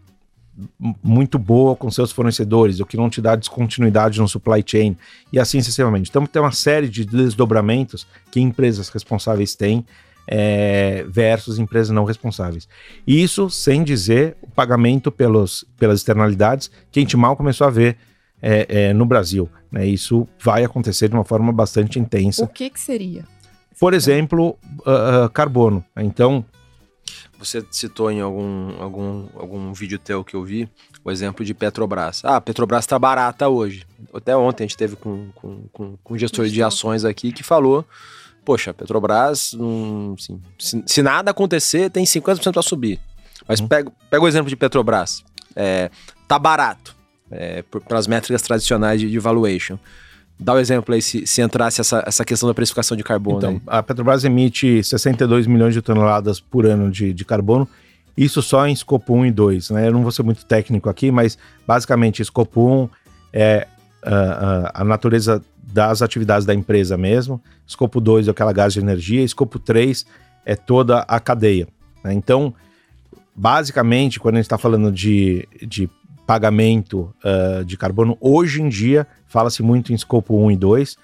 muito boa com seus fornecedores, o que não te dá descontinuidade no supply chain, e assim sucessivamente. Então, tem uma série de desdobramentos que empresas responsáveis têm é, versus empresas não responsáveis. Isso sem dizer o pagamento pelos, pelas externalidades que a gente mal começou a ver é, é, no Brasil. Né? Isso vai acontecer de uma forma bastante intensa. O que que seria? Por exemplo, ah, ah, carbono. Então, você citou em algum, algum, algum vídeo teu que eu vi o exemplo de Petrobras. Ah, Petrobras está barata hoje. Até ontem a gente teve com, com, com, com gestor de ações aqui que falou poxa, Petrobras, hum, assim, se, se, nada acontecer, tem 50% para subir. Mas uhum. pega, pega o exemplo de Petrobras. É, tá barato, é, por, pelas métricas tradicionais de, de valuation. Dá o um exemplo aí se, se entrasse essa, essa questão da precificação de carbono. Então, aí. a Petrobras emite 62 milhões de toneladas por ano de, de carbono. Isso só em escopo 1 e 2, né? Eu não vou ser muito técnico aqui, mas basicamente escopo 1 é uh, uh, a natureza das atividades da empresa mesmo. Escopo 2 é aquela gás de energia. Escopo 3 é toda a cadeia. Né? Então, basicamente, quando a gente está falando de, de pagamento uh, de carbono, hoje em dia fala-se muito em escopo 1 e 2,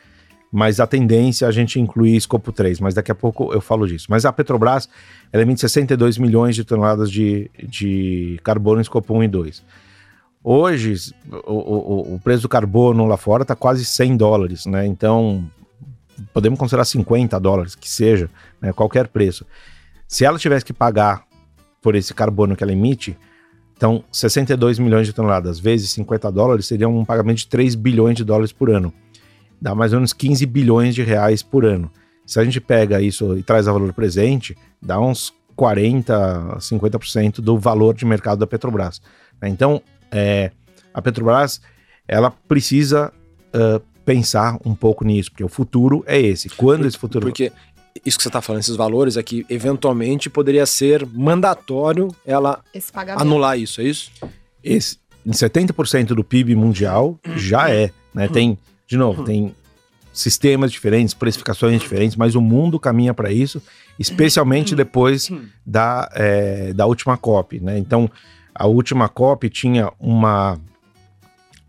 mas a tendência é a gente incluir escopo 3, mas daqui a pouco eu falo disso. Mas a Petrobras, ela emite 62 milhões de toneladas de, de carbono em escopo 1 e 2. Hoje, o, o, o preço do carbono lá fora está quase 100 dólares, né? Então, podemos considerar 50 dólares, que seja, né? qualquer preço. Se ela tivesse que pagar por esse carbono que ela emite, então 62 milhões de toneladas vezes 50 dólares seria um pagamento de 3 bilhões de dólares por ano. Dá mais ou menos 15 bilhões de reais por ano. Se a gente pega isso e traz a valor presente, dá uns 40, 50% do valor de mercado da Petrobras. Né? Então, é, a Petrobras ela precisa uh, pensar um pouco nisso, porque o futuro é esse. Quando Por, esse futuro. Porque isso que você está falando, esses valores, é que eventualmente poderia ser mandatório ela anular isso, é isso? Esse, em 70% do PIB mundial já é. Né? Tem, de novo, tem sistemas diferentes, precificações diferentes, mas o mundo caminha para isso, especialmente depois da, é, da última COP. Né? Então, a última COP tinha uma.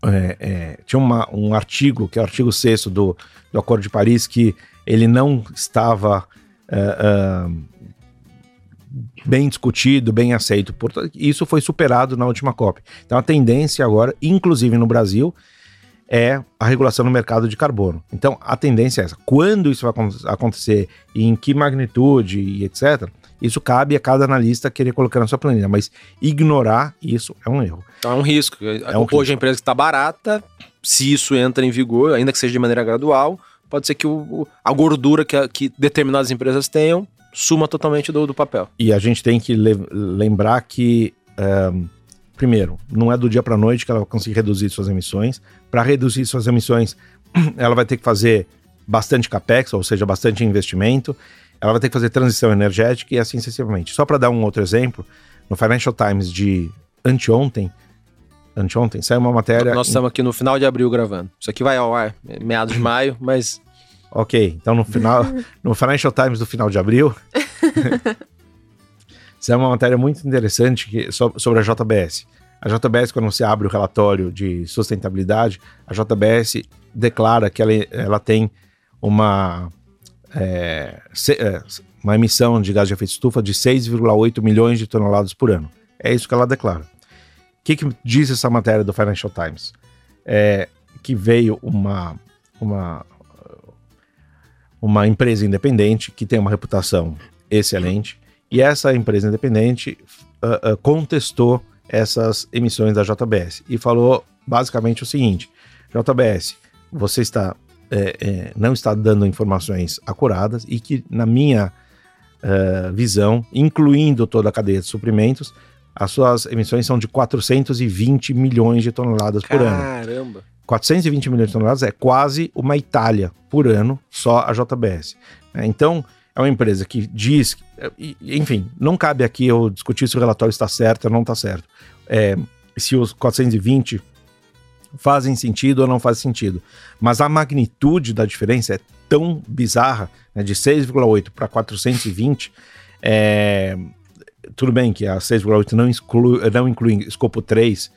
É, é, tinha uma, um artigo, que é o artigo 6 do, do Acordo de Paris, que ele não estava é, é, bem discutido, bem aceito. Portanto, isso foi superado na última COP. Então a tendência agora, inclusive no Brasil, é a regulação no mercado de carbono. Então a tendência é essa. Quando isso vai acontecer, em que magnitude e etc., isso cabe a cada analista querer colocar na sua planilha, mas ignorar isso é um erro. Então é um risco. É um Hoje risco. a empresa que está barata, se isso entra em vigor, ainda que seja de maneira gradual, pode ser que o, a gordura que, que determinadas empresas tenham suma totalmente do, do papel. E a gente tem que le lembrar que, um, primeiro, não é do dia para noite que ela vai conseguir reduzir suas emissões. Para reduzir suas emissões, ela vai ter que fazer bastante capex, ou seja, bastante investimento ela vai ter que fazer transição energética e assim sucessivamente. Só para dar um outro exemplo, no Financial Times de anteontem, anteontem, saiu uma matéria... Nós estamos aqui no final de abril gravando. Isso aqui vai ao ar meados de maio, mas... Ok, então no final, no Financial Times do final de abril, saiu uma matéria muito interessante que, sobre a JBS. A JBS, quando você abre o relatório de sustentabilidade, a JBS declara que ela, ela tem uma é, se, é, uma emissão de gás de efeito estufa de 6,8 milhões de toneladas por ano. É isso que ela declara. O que, que diz essa matéria do Financial Times? É que veio uma, uma, uma empresa independente que tem uma reputação excelente e essa empresa independente uh, uh, contestou essas emissões da JBS e falou basicamente o seguinte: JBS, você está é, é, não está dando informações acuradas e que, na minha uh, visão, incluindo toda a cadeia de suprimentos, as suas emissões são de 420 milhões de toneladas por ano. Caramba! 420 milhões de toneladas é quase uma Itália por ano, só a JBS. É, então, é uma empresa que diz, enfim, não cabe aqui eu discutir se o relatório está certo ou não está certo. É, se os 420 fazem sentido ou não fazem sentido. Mas a magnitude da diferença é tão bizarra, né, de 6,8 para 420, é, tudo bem que a 6,8 não, não inclui escopo 3,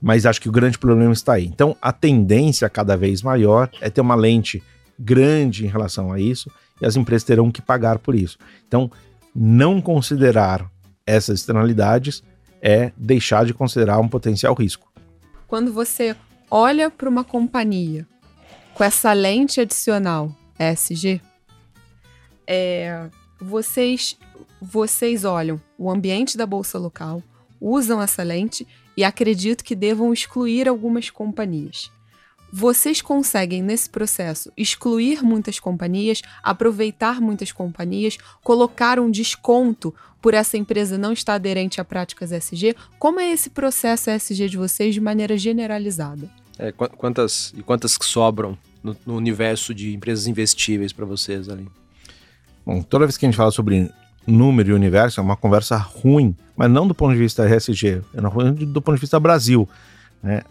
mas acho que o grande problema está aí. Então, a tendência cada vez maior é ter uma lente grande em relação a isso e as empresas terão que pagar por isso. Então, não considerar essas externalidades é deixar de considerar um potencial risco. Quando você olha para uma companhia com essa lente adicional SG, é, vocês vocês olham o ambiente da bolsa local, usam essa lente e acredito que devam excluir algumas companhias. Vocês conseguem, nesse processo, excluir muitas companhias, aproveitar muitas companhias, colocar um desconto por essa empresa não estar aderente a práticas SG? Como é esse processo SG de vocês de maneira generalizada? É, quantas e quantas que sobram no, no universo de empresas investíveis para vocês ali? Bom, toda vez que a gente fala sobre número e universo, é uma conversa ruim, mas não do ponto de vista RSG, é do ponto de vista Brasil. Né?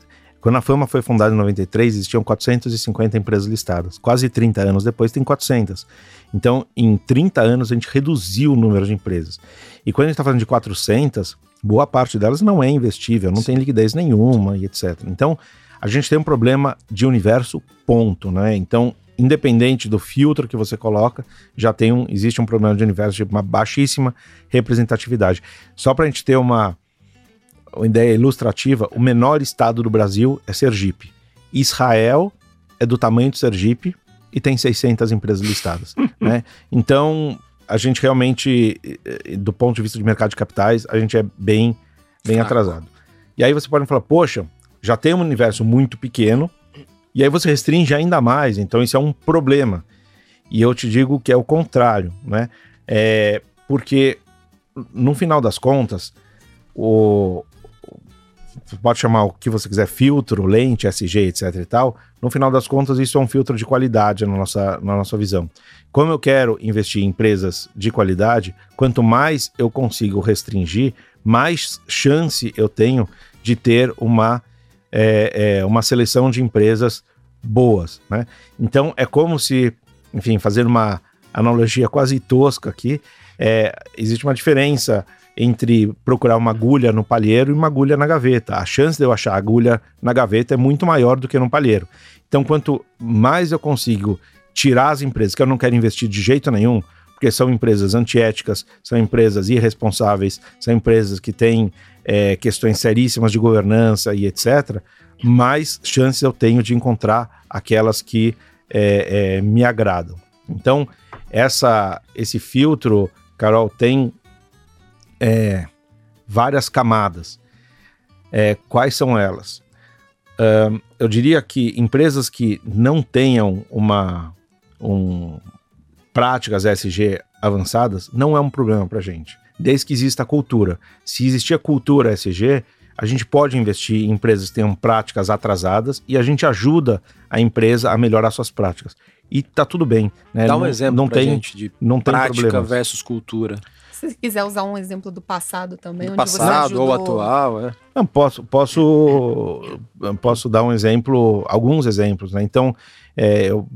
Quando a Fama foi fundada em 93, existiam 450 empresas listadas. Quase 30 anos depois, tem 400. Então, em 30 anos, a gente reduziu o número de empresas. E quando a gente está falando de 400, boa parte delas não é investível, não Sim. tem liquidez nenhuma e etc. Então, a gente tem um problema de universo, ponto, né? Então, independente do filtro que você coloca, já tem um, existe um problema de universo de uma baixíssima representatividade. Só para a gente ter uma, uma ideia ilustrativa, o menor estado do Brasil é Sergipe. Israel é do tamanho de Sergipe e tem 600 empresas listadas. né? Então, a gente realmente, eh, do ponto de vista de mercado de capitais, a gente é bem, bem atrasado. E aí você pode falar, poxa, já tem um universo muito pequeno, e aí você restringe ainda mais, então isso é um problema. E eu te digo que é o contrário, né? É porque, no final das contas, o, pode chamar o que você quiser, filtro, lente, SG, etc e tal, no final das contas isso é um filtro de qualidade na nossa, na nossa visão. Como eu quero investir em empresas de qualidade, quanto mais eu consigo restringir, mais chance eu tenho de ter uma, é, é, uma seleção de empresas boas, né? Então é como se, enfim, fazer uma analogia quase tosca aqui, é, existe uma diferença entre procurar uma agulha no palheiro e uma agulha na gaveta. A chance de eu achar agulha na gaveta é muito maior do que no palheiro. Então, quanto mais eu consigo tirar as empresas que eu não quero investir de jeito nenhum, porque são empresas antiéticas, são empresas irresponsáveis, são empresas que têm é, questões seríssimas de governança e etc., mais chances eu tenho de encontrar aquelas que é, é, me agradam. Então, essa, esse filtro, Carol, tem é, várias camadas. É, quais são elas? Uh, eu diria que empresas que não tenham uma um, práticas SG avançadas não é um problema para a gente, desde que exista a cultura. Se existir a cultura SG, a gente pode investir em empresas que tenham práticas atrasadas e a gente ajuda a empresa a melhorar suas práticas. E tá tudo bem. Né? Dá um não, exemplo não tem, gente de não prática tem versus cultura. Se quiser usar um exemplo do passado também, do onde passado ajudou... ou atual, é. Não, posso, posso, posso dar um exemplo, alguns exemplos, né? Então, é, eu,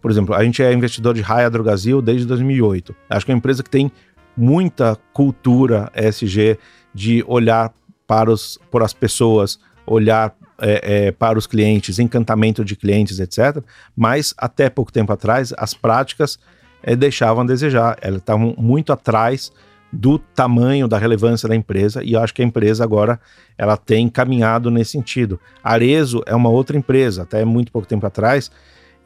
por exemplo, a gente é investidor de Raia Drogasil desde 2008. Acho que é uma empresa que tem muita cultura ESG de olhar para, os, para as pessoas, olhar é, é, para os clientes, encantamento de clientes, etc. Mas até pouco tempo atrás, as práticas é, deixavam a desejar. Elas estavam muito atrás do tamanho, da relevância da empresa, e eu acho que a empresa agora ela tem caminhado nesse sentido. Arezo é uma outra empresa, até muito pouco tempo atrás,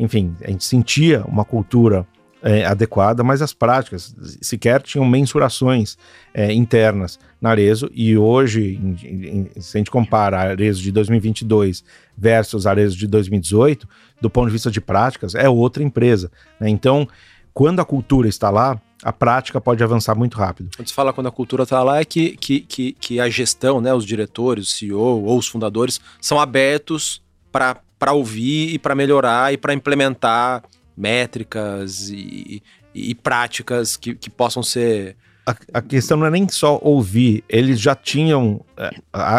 enfim, a gente sentia uma cultura é, adequada, mas as práticas sequer tinham mensurações é, internas na Arezo, e hoje, em, em, se a gente compara a Arezo de 2022 versus a Arezo de 2018, do ponto de vista de práticas, é outra empresa. Né? Então, quando a cultura está lá, a prática pode avançar muito rápido. Quando se fala quando a cultura está lá, é que, que, que, que, a gestão, né, os diretores, o CEO ou os fundadores são abertos para ouvir e para melhorar e para implementar métricas e, e, e práticas que, que possam ser. A, a, questão não é nem só ouvir, eles já tinham, é,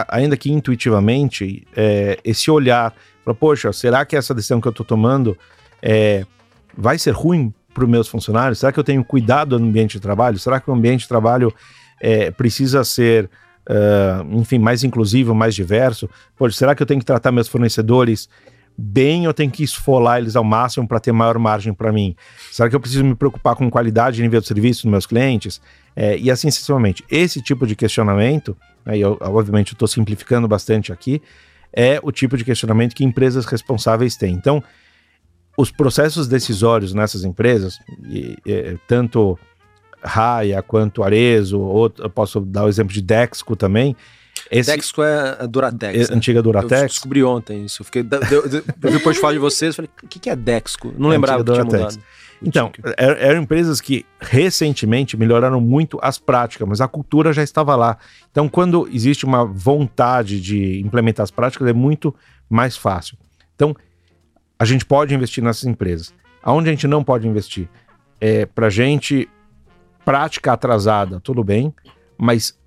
ainda que intuitivamente, é, esse olhar para, poxa, será que essa decisão que eu estou tomando é, vai ser ruim para os meus funcionários? Será que eu tenho cuidado no ambiente de trabalho? Será que o ambiente de trabalho é, precisa ser, uh, enfim, mais inclusivo, mais diverso? Poxa, será que eu tenho que tratar meus fornecedores bem ou eu tenho que esfolar eles ao máximo para ter maior margem para mim? Será que eu preciso me preocupar com qualidade e nível de serviço dos meus clientes? É, e assim sucessivamente. Esse tipo de questionamento, né, e eu, obviamente estou simplificando bastante aqui, é o tipo de questionamento que empresas responsáveis têm. Então, os processos decisórios nessas empresas, e, e, tanto Raia, quanto Arezo, outro, eu posso dar o exemplo de Dexco também. Esse, Dexco é a Duratex. É, né? Antiga Duratex. Eu descobri ontem isso. Eu, fiquei, vi o portfólio de vocês falei, o que, que é Dexco? Não lembrava que tinha mudado. Então, er, eram empresas que recentemente melhoraram muito as práticas, mas a cultura já estava lá. Então, quando existe uma vontade de implementar as práticas, é muito mais fácil. Então, a gente pode investir nessas empresas. Aonde a gente não pode investir? É, para gente, prática atrasada, tudo bem, mas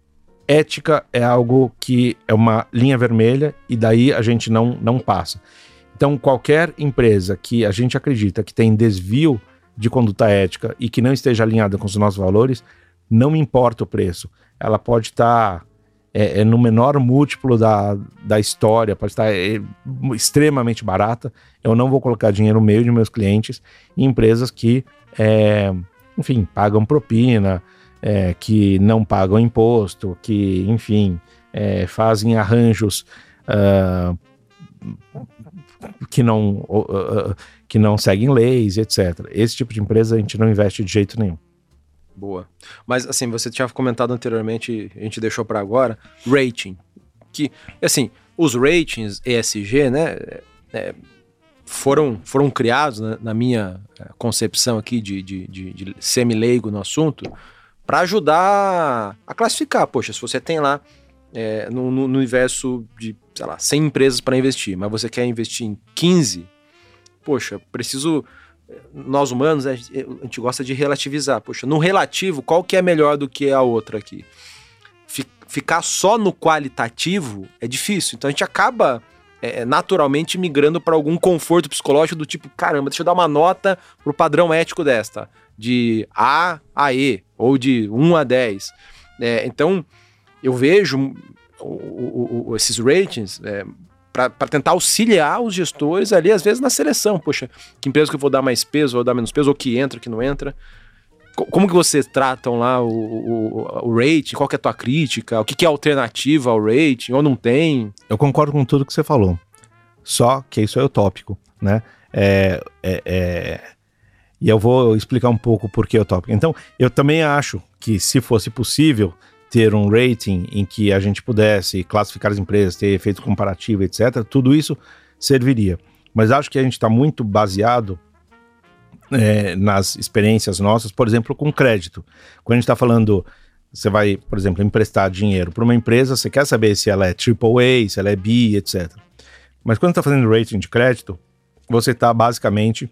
ética é algo que é uma linha vermelha e daí a gente não, não passa. Então, qualquer empresa que a gente acredita que tem desvio de conduta ética e que não esteja alinhada com os nossos valores, não importa o preço. Ela pode estar tá, é, é, no menor múltiplo da, da história, pode estar tá, é, extremamente barata. Eu não vou colocar dinheiro no meio de meus clientes em empresas que, é, enfim, pagam propina, é, que não pagam imposto, que, enfim, é, fazem arranjos uh, que, não, uh, que não seguem leis, etc. Esse tipo de empresa a gente não investe de jeito nenhum. Boa. Mas, assim, você tinha comentado anteriormente, a gente deixou para agora, rating. Que, assim, os ratings ESG, né, é, foram, foram criados, né, na minha concepção aqui de, de, de, de semi-leigo no assunto, para ajudar a classificar. Poxa, se você tem lá é, no, no, universo de, sei lá, 100 empresas para investir, mas você quer investir em 15, poxa, preciso. Nós humanos, a gente gosta de relativizar. Poxa, no relativo, qual que é melhor do que a outra aqui? Ficar só no qualitativo é difícil. Então a gente acaba é, naturalmente migrando para algum conforto psicológico do tipo, caramba, deixa eu dar uma nota pro padrão ético desta de A a E, ou de 1 a 10. É, então, eu vejo o, o, esses ratings é, para tentar auxiliar os gestores ali, às vezes, na seleção. Poxa, que empresa que eu vou dar mais peso, ou dar menos peso, ou que entra, que não entra. Como que vocês tratam lá o, o, o rating? Qual é a tua crítica? O que, que é alternativa ao rating? Ou não tem? Eu concordo com tudo que você falou. Só que isso é utópico, né? É, é, é, e eu vou explicar um pouco por que é utópico. Então, eu também acho que se fosse possível ter um rating em que a gente pudesse classificar as empresas, ter efeito comparativo, etc., tudo isso serviria. Mas acho que a gente está muito baseado é, nas experiências nossas, por exemplo, com crédito. Quando a gente está falando, você vai, por exemplo, emprestar dinheiro para uma empresa, você quer saber se ela é AAA, se ela é B, etc. Mas quando está fazendo rating de crédito, você está basicamente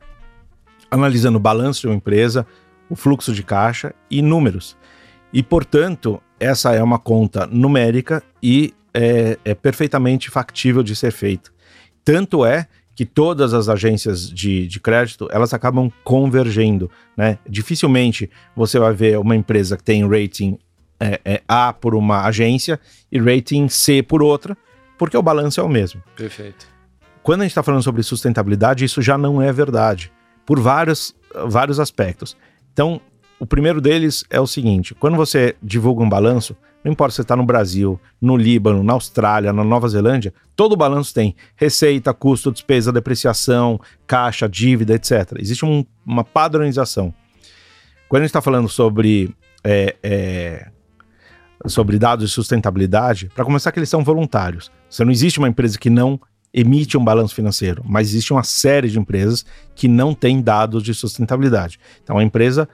analisando o balanço de uma empresa, o fluxo de caixa e números. E, portanto, essa é uma conta numérica e é, é perfeitamente factível de ser feita. Tanto é que todas as agências de, de crédito elas acabam convergendo, né? Dificilmente você vai ver uma empresa que tem rating é, é, A por uma agência e rating C por outra, porque o balanço é o mesmo. Perfeito. Quando a gente está falando sobre sustentabilidade, isso já não é verdade por vários, vários aspectos. Então, o primeiro deles é o seguinte: quando você divulga um balanço, não importa se você está no Brasil, no Líbano, na Austrália, na Nova Zelândia, todo balanço tem receita, custo, despesa, depreciação, caixa, dívida, etc. Existe um, uma padronização. Quando a gente está falando sobre, é, é, sobre dados de sustentabilidade, para começar, que eles são voluntários. Você não existe uma empresa que não emite um balanço financeiro, mas existe uma série de empresas que não têm dados de sustentabilidade. Então a empresa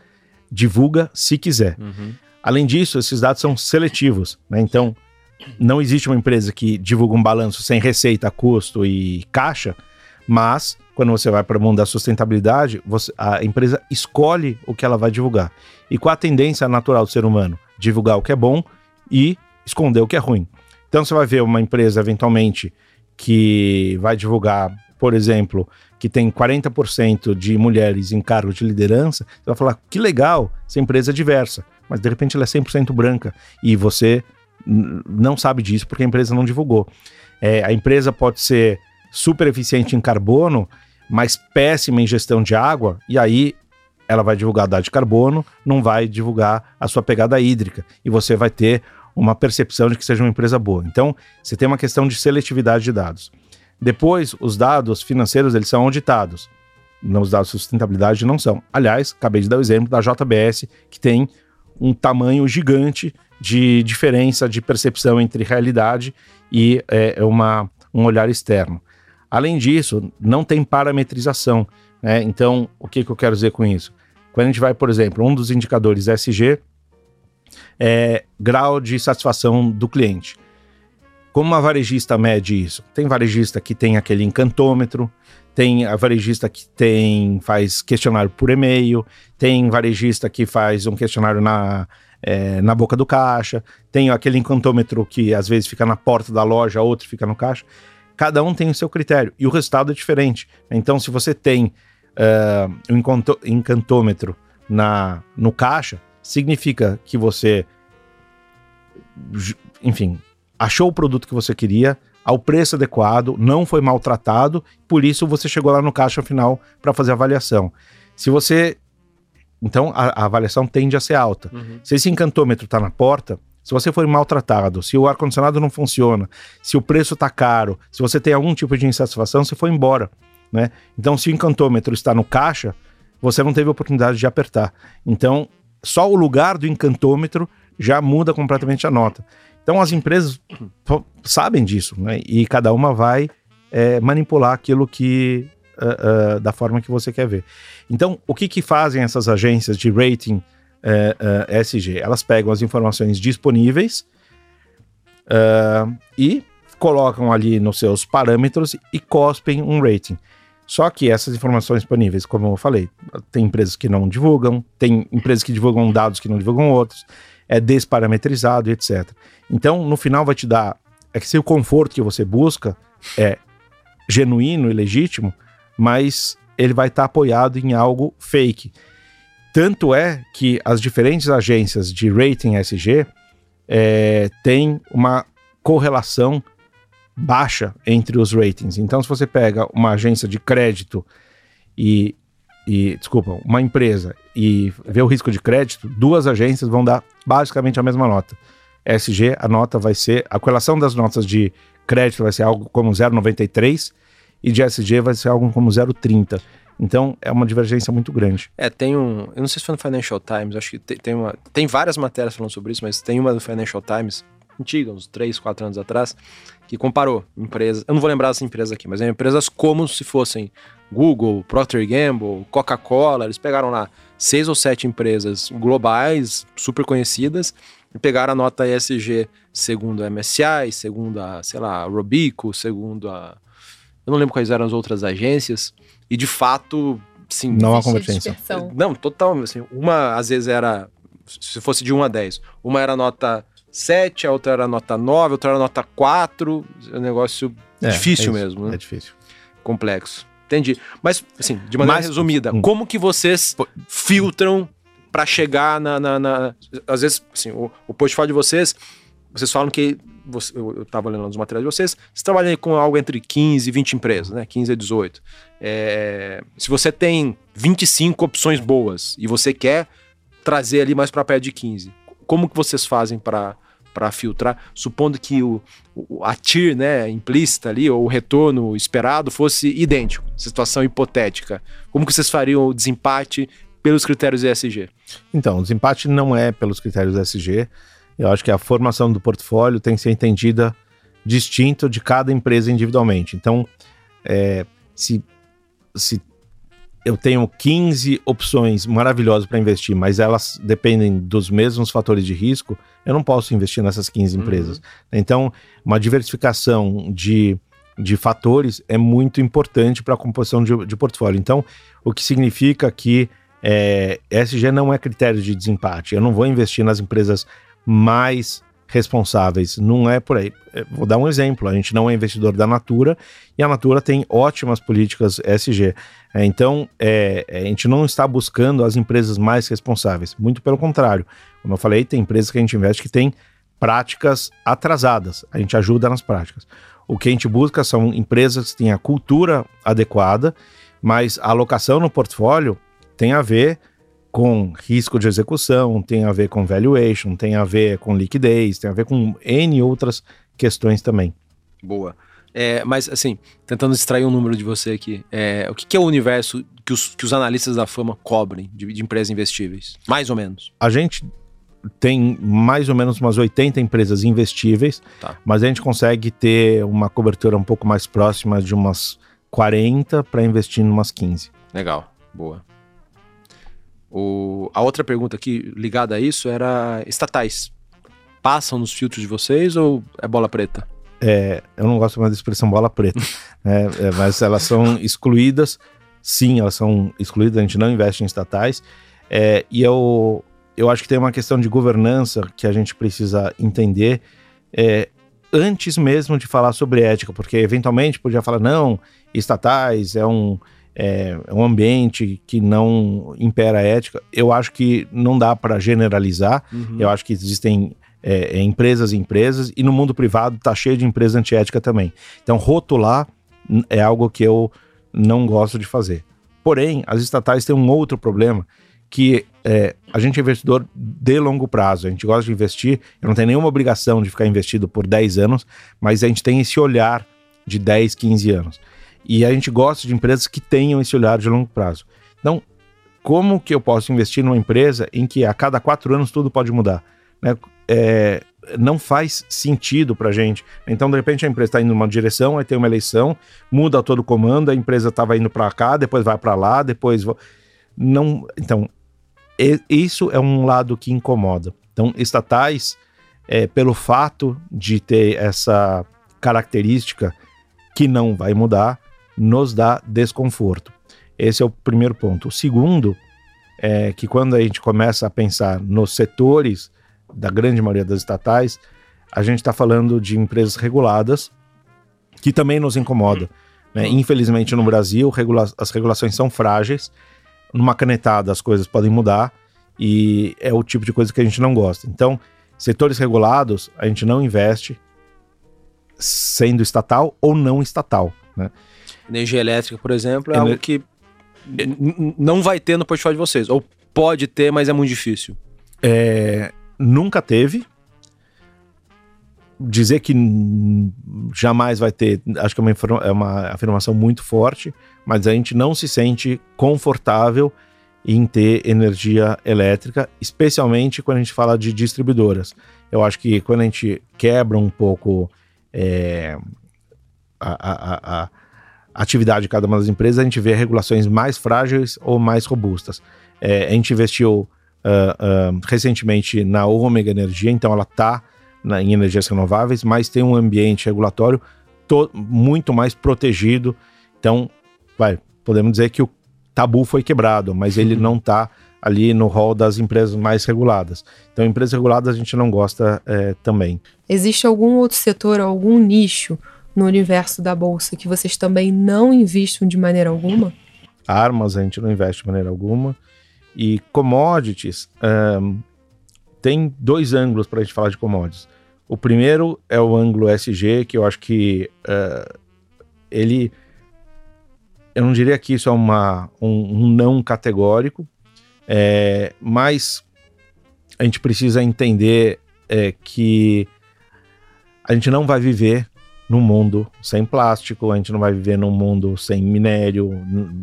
divulga se quiser. Uhum. Além disso, esses dados são seletivos, né? Então não existe uma empresa que divulga um balanço sem receita, custo e caixa, mas quando você vai para o mundo da sustentabilidade, você, a empresa escolhe o que ela vai divulgar. E com a tendência natural do ser humano, divulgar o que é bom e esconder o que é ruim. Então você vai ver uma empresa eventualmente que vai divulgar, por exemplo, que tem 40% de mulheres em cargo de liderança, você vai falar, que legal, essa empresa é diversa, mas de repente ela é 100% branca e você não sabe disso porque a empresa não divulgou. É, a empresa pode ser super eficiente em carbono, mas péssima em gestão de água, e aí ela vai divulgar dado de carbono, não vai divulgar a sua pegada hídrica, e você vai ter uma percepção de que seja uma empresa boa. Então, você tem uma questão de seletividade de dados. Depois, os dados financeiros eles são auditados. Os dados de sustentabilidade não são. Aliás, acabei de dar o exemplo da JBS, que tem um tamanho gigante de diferença de percepção entre realidade e é, uma, um olhar externo. Além disso, não tem parametrização. Né? Então, o que, que eu quero dizer com isso? Quando a gente vai, por exemplo, um dos indicadores SG é grau de satisfação do cliente. Como uma varejista mede isso? Tem varejista que tem aquele encantômetro, tem a varejista que tem faz questionário por e-mail, tem varejista que faz um questionário na, é, na boca do caixa, tem aquele encantômetro que às vezes fica na porta da loja, outro fica no caixa. Cada um tem o seu critério e o resultado é diferente. Então, se você tem uh, um encantômetro na, no caixa, significa que você, enfim, achou o produto que você queria, ao preço adequado, não foi maltratado, por isso você chegou lá no caixa final para fazer a avaliação. Se você. Então a, a avaliação tende a ser alta. Uhum. Se esse encantômetro está na porta, se você for maltratado, se o ar-condicionado não funciona, se o preço está caro, se você tem algum tipo de insatisfação, você foi embora. Né? Então, se o encantômetro está no caixa, você não teve oportunidade de apertar. Então, só o lugar do encantômetro já muda completamente a nota. Então as empresas sabem disso, né? E cada uma vai é, manipular aquilo que uh, uh, da forma que você quer ver. Então, o que, que fazem essas agências de rating uh, é, é, SG? Elas pegam as informações disponíveis e colocam ali nos seus parâmetros e cospem um rating. Só que essas informações disponíveis, como eu falei, tem empresas que não divulgam, tem empresas que divulgam dados que não divulgam outros, é desparametrizado, etc. Então, no final, vai te dar. É que se o conforto que você busca é genuíno e legítimo, mas ele vai estar tá apoiado em algo fake. Tanto é que as diferentes agências de rating SG é, têm uma correlação baixa entre os ratings. Então, se você pega uma agência de crédito e, e desculpa, uma empresa e vê o risco de crédito, duas agências vão dar basicamente a mesma nota. SG, a nota vai ser, a correlação das notas de crédito vai ser algo como 0,93 e de SG vai ser algo como 0,30. Então é uma divergência muito grande. É, tem um. Eu não sei se foi no Financial Times, acho que tem, tem, uma, tem várias matérias falando sobre isso, mas tem uma do Financial Times, antiga, uns 3, 4 anos atrás, que comparou empresas. Eu não vou lembrar dessa empresa aqui, mas é empresas como se fossem Google, Procter Gamble, Coca-Cola. Eles pegaram lá seis ou sete empresas globais, super conhecidas, e pegaram a nota ESG segundo a MSCI, segundo a, sei lá, a Robico, segundo a. Eu não lembro quais eram as outras agências, e de fato, sim. Não há convergência. Não, total. Assim, uma às vezes era. Se fosse de 1 a 10, uma era nota 7, a outra era nota 9, a outra era nota 4. É um negócio é, difícil é mesmo, né? É difícil. Complexo. Entendi. Mas, assim, de maneira Mas, resumida, hum. como que vocês filtram para chegar na, na, na, Às vezes, assim, o, o portfólio de vocês, vocês falam que. Você, eu estava lendo os materiais de vocês, vocês trabalham com algo entre 15 e 20 empresas, né? 15 a 18. É, se você tem 25 opções boas e você quer trazer ali mais para perto de 15, como que vocês fazem para para filtrar, supondo que o, a TIR né, implícita ali, ou o retorno esperado fosse idêntico, situação hipotética. Como que vocês fariam o desempate pelos critérios ESG? Então, o desempate não é pelos critérios ESG. Eu acho que a formação do portfólio tem que ser entendida distinto de cada empresa individualmente. Então, é, se, se eu tenho 15 opções maravilhosas para investir, mas elas dependem dos mesmos fatores de risco, eu não posso investir nessas 15 uhum. empresas. Então, uma diversificação de, de fatores é muito importante para a composição de, de portfólio. Então, o que significa que é, SG não é critério de desempate. Eu não vou investir nas empresas mais responsáveis. Não é por aí. É, vou dar um exemplo. A gente não é investidor da Natura e a Natura tem ótimas políticas SG. É, então, é, é, a gente não está buscando as empresas mais responsáveis. Muito pelo contrário. Como eu falei, tem empresas que a gente investe que tem práticas atrasadas. A gente ajuda nas práticas. O que a gente busca são empresas que têm a cultura adequada, mas a alocação no portfólio tem a ver com risco de execução, tem a ver com valuation, tem a ver com liquidez, tem a ver com N outras questões também. Boa. É, mas, assim, tentando extrair um número de você aqui, é, o que, que, é o universo que os, que os analistas da fama cobrem de, de, empresas investíveis? Mais ou menos. A gente tem mais ou menos umas 80 empresas investíveis, Tá. mas a gente consegue ter uma cobertura um pouco mais próxima de umas 40 para investir em umas 15. Legal, boa. O, a outra pergunta aqui ligada a isso era estatais. Passam nos filtros de vocês ou é bola preta? É, eu não gosto mais da expressão bola preta, né, é, mas elas são excluídas. Sim, elas são excluídas, a gente não investe em estatais. É, e eu, eu acho que tem uma questão de governança que a gente precisa entender é, antes mesmo de falar sobre ética, porque eventualmente podia falar, não, estatais é um, é, é um ambiente que não impera a ética. Eu acho que não dá para generalizar. Eu acho que existem é, é, empresas e empresas, e no mundo privado tá cheio de empresa antiética também. Então, rotular é algo que eu não gosto de fazer. Porém, as estatais têm um outro problema, que é, a gente é investidor de longo prazo, a gente gosta de investir, eu não tenho nenhuma obrigação de ficar investido por 10 anos, mas a gente tem esse olhar de 10, 15 anos. E a gente gosta de empresas que tenham esse olhar de longo prazo. Então, como que eu posso investir numa empresa em que a cada quatro anos tudo pode mudar? Né? É, não faz sentido para gente. Então, de repente, a empresa está indo numa direção, aí tem uma eleição, muda todo o comando, a empresa estava indo para cá, depois vai para lá, depois. Não. Então, isso é um lado que incomoda. Então, estatais, é, pelo fato de ter essa característica que não vai mudar, nos dá desconforto. Esse é o primeiro ponto. O segundo é que quando a gente começa a pensar nos setores da grande maioria das estatais, a gente está falando de empresas reguladas que também nos incomoda. né? Infelizmente, no Brasil, regula- as regulações são frágeis. Numa canetada, as coisas podem mudar e é o tipo de coisa que a gente não gosta. Então, setores regulados, a gente não investe, sendo estatal ou não estatal. Né? Energia elétrica, por exemplo, é Ener- algo que não vai ter no portfólio de vocês. Ou pode ter, mas é muito difícil. É, nunca teve. Dizer que jamais vai ter, acho que é uma, é uma afirmação muito forte, mas a gente não se sente confortável em ter energia elétrica, especialmente quando a gente fala de distribuidoras. Eu acho que quando a gente quebra um pouco é, a- a- a atividade de cada uma das empresas, a gente vê regulações mais frágeis ou mais robustas. É, a gente investiu ah, ah, recentemente na Ômega Energia, então ela está em energias renováveis, mas tem um ambiente regulatório to- muito mais protegido. Então, vai, podemos dizer que o tabu foi quebrado, mas ele não está ali no rol das empresas mais reguladas. Então, empresas reguladas a gente não gosta eh, também. Existe algum outro setor, algum nicho no universo da bolsa que vocês também não investem de maneira alguma? Armas a gente não investe de maneira alguma. E commodities, ahn, tem dois ângulos para a gente falar de commodities. O primeiro é o ângulo SG, que eu acho que eh, ele. Eu não diria que isso é uma, um, um não categórico, eh, mas a gente precisa entender eh, que a gente não vai viver num mundo sem plástico, a gente não vai viver num mundo sem minério,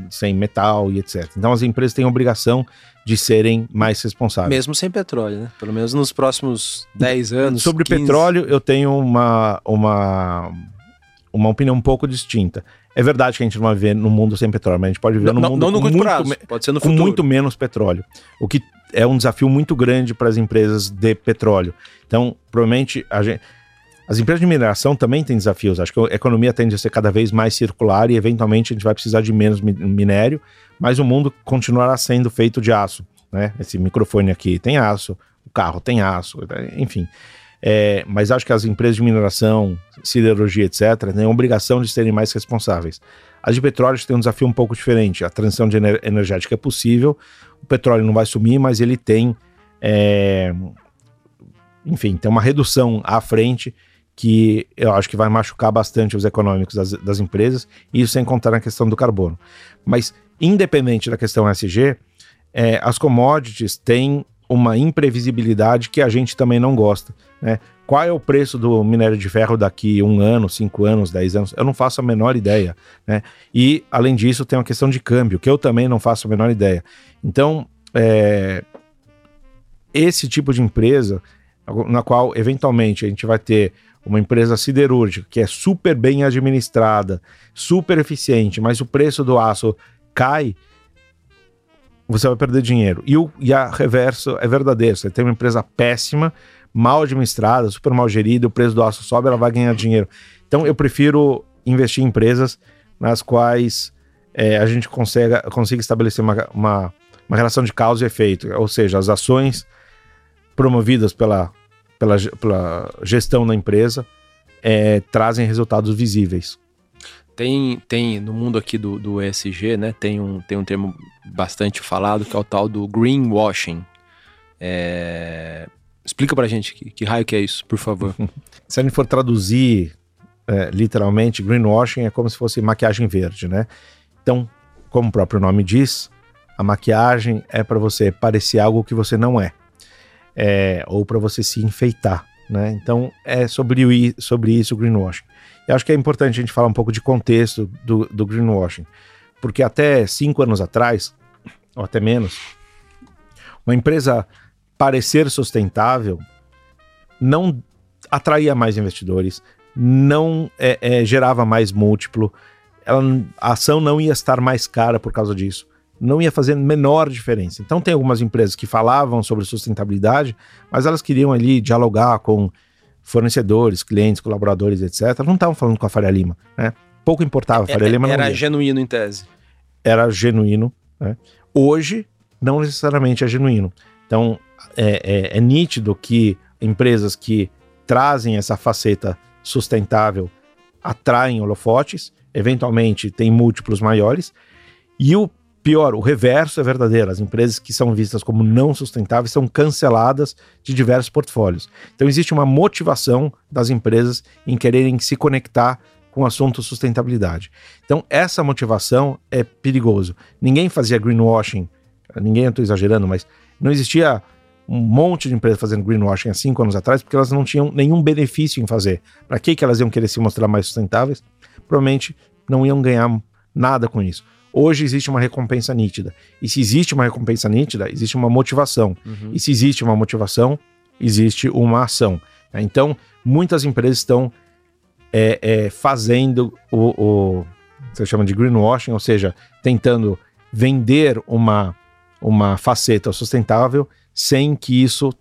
sem metal e etc. Então as empresas têm a obrigação de serem mais responsáveis. Mesmo sem petróleo, né? Pelo menos nos próximos 10 anos. Sobre 15. petróleo, eu tenho uma, uma, uma opinião um pouco distinta. É verdade que a gente não vai viver num mundo sem petróleo, mas a gente pode viver Não, num não, mundo não no muito prazo. Pode ser no com futuro. muito menos petróleo. O que é um desafio muito grande para as empresas de petróleo. Então, provavelmente, a gente, as empresas de mineração também têm desafios. Acho que a economia tende a ser cada vez mais circular e, eventualmente, a gente vai precisar de menos mi- minério, mas o mundo continuará sendo feito de aço. Né? Esse microfone aqui tem aço, o carro tem aço, enfim. É, mas acho que as empresas de mineração, siderurgia, etc., têm a obrigação de serem mais responsáveis. As de petróleo têm um desafio um pouco diferente. A transição ener- energética é possível, o petróleo não vai sumir, mas ele tem, é, enfim, tem uma redução à frente que eu acho que vai machucar bastante os econômicos das, das empresas, isso sem contar na questão do carbono. Mas, independente da questão SG, é, as commodities têm uma imprevisibilidade que a gente também não gosta. Né? Qual é o preço do minério de ferro daqui um ano, cinco anos, dez anos? Eu não faço a menor ideia. Né? E, além disso, tem uma questão de câmbio, que eu também não faço a menor ideia. Então, é, esse tipo de empresa, na qual eventualmente a gente vai ter uma empresa siderúrgica que é super bem administrada, super eficiente, mas o preço do aço cai, você vai perder dinheiro. E, o, e a reverso é verdadeiro. Você tem uma empresa péssima, mal administrada, super mal gerida, o preço do aço sobe, ela vai ganhar dinheiro. Então eu prefiro investir em empresas nas quais é, a gente consiga, consiga estabelecer uma, uma, uma relação de causa e efeito, ou seja, as ações promovidas pela, pela, pela gestão da empresa é, trazem resultados visíveis. Tem, tem no mundo aqui do, do ESG, né? Tem um, tem um termo bastante falado que é o tal do greenwashing. É... Explica pra gente que, que, raio que é isso, por favor. Se a gente for traduzir é, literalmente, greenwashing é como se fosse maquiagem verde, né? Então, como o próprio nome diz, a maquiagem é para você parecer algo que você não é, é ou para você se enfeitar, né? Então, é sobre, o, sobre isso o greenwashing. E acho que é importante a gente falar um pouco de contexto do, do greenwashing, porque até cinco anos atrás, ou até menos, uma empresa parecer sustentável não atraía mais investidores, não é, é, gerava mais múltiplo, ela, a ação não ia estar mais cara por causa disso. Não ia fazer menor diferença. Então, tem algumas empresas que falavam sobre sustentabilidade, mas elas queriam ali dialogar com fornecedores, clientes, colaboradores, etc. Não estavam falando com a Faria Lima, né? Pouco importava, a Faria é, Lima Era genuíno em tese. Era genuíno, né? Hoje, não necessariamente é genuíno. Então, é, é, é nítido que empresas que trazem essa faceta sustentável atraem holofotes, eventualmente tem múltiplos maiores, e o pior, o reverso é verdadeiro. As empresas que são vistas como não sustentáveis são canceladas de diversos portfólios. Então existe uma motivação das empresas em quererem se conectar com o assunto sustentabilidade. Então essa motivação é perigoso. Ninguém fazia greenwashing, ninguém estou exagerando, mas não existia um monte de empresas fazendo greenwashing há cinco anos atrás, porque elas não tinham nenhum benefício em fazer. Para que, que elas iam querer se mostrar mais sustentáveis? Provavelmente não iam ganhar nada com isso. Hoje existe uma recompensa nítida. E se existe uma recompensa nítida, existe uma motivação. Uhum. E se existe uma motivação, existe uma ação. Então, muitas empresas estão é, é, fazendo o, o você chama de greenwashing, ou seja, tentando vender uma, uma faceta sustentável sem que isso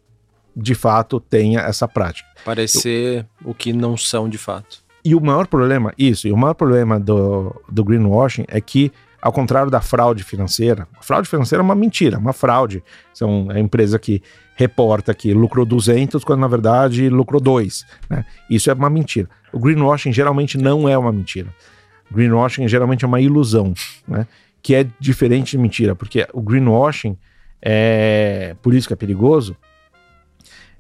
de fato tenha essa prática. Parecer Eu, o que não são de fato. E o maior problema, isso, e o maior problema do, do greenwashing é que, ao contrário da fraude financeira, a fraude financeira é uma mentira, uma fraude. São é a empresa que reporta que lucrou 200 quando na verdade lucrou 2. Né? Isso é uma mentira. O greenwashing geralmente não é uma mentira. Greenwashing geralmente é uma ilusão, né? que é diferente de mentira, porque o greenwashing é por isso que é perigoso,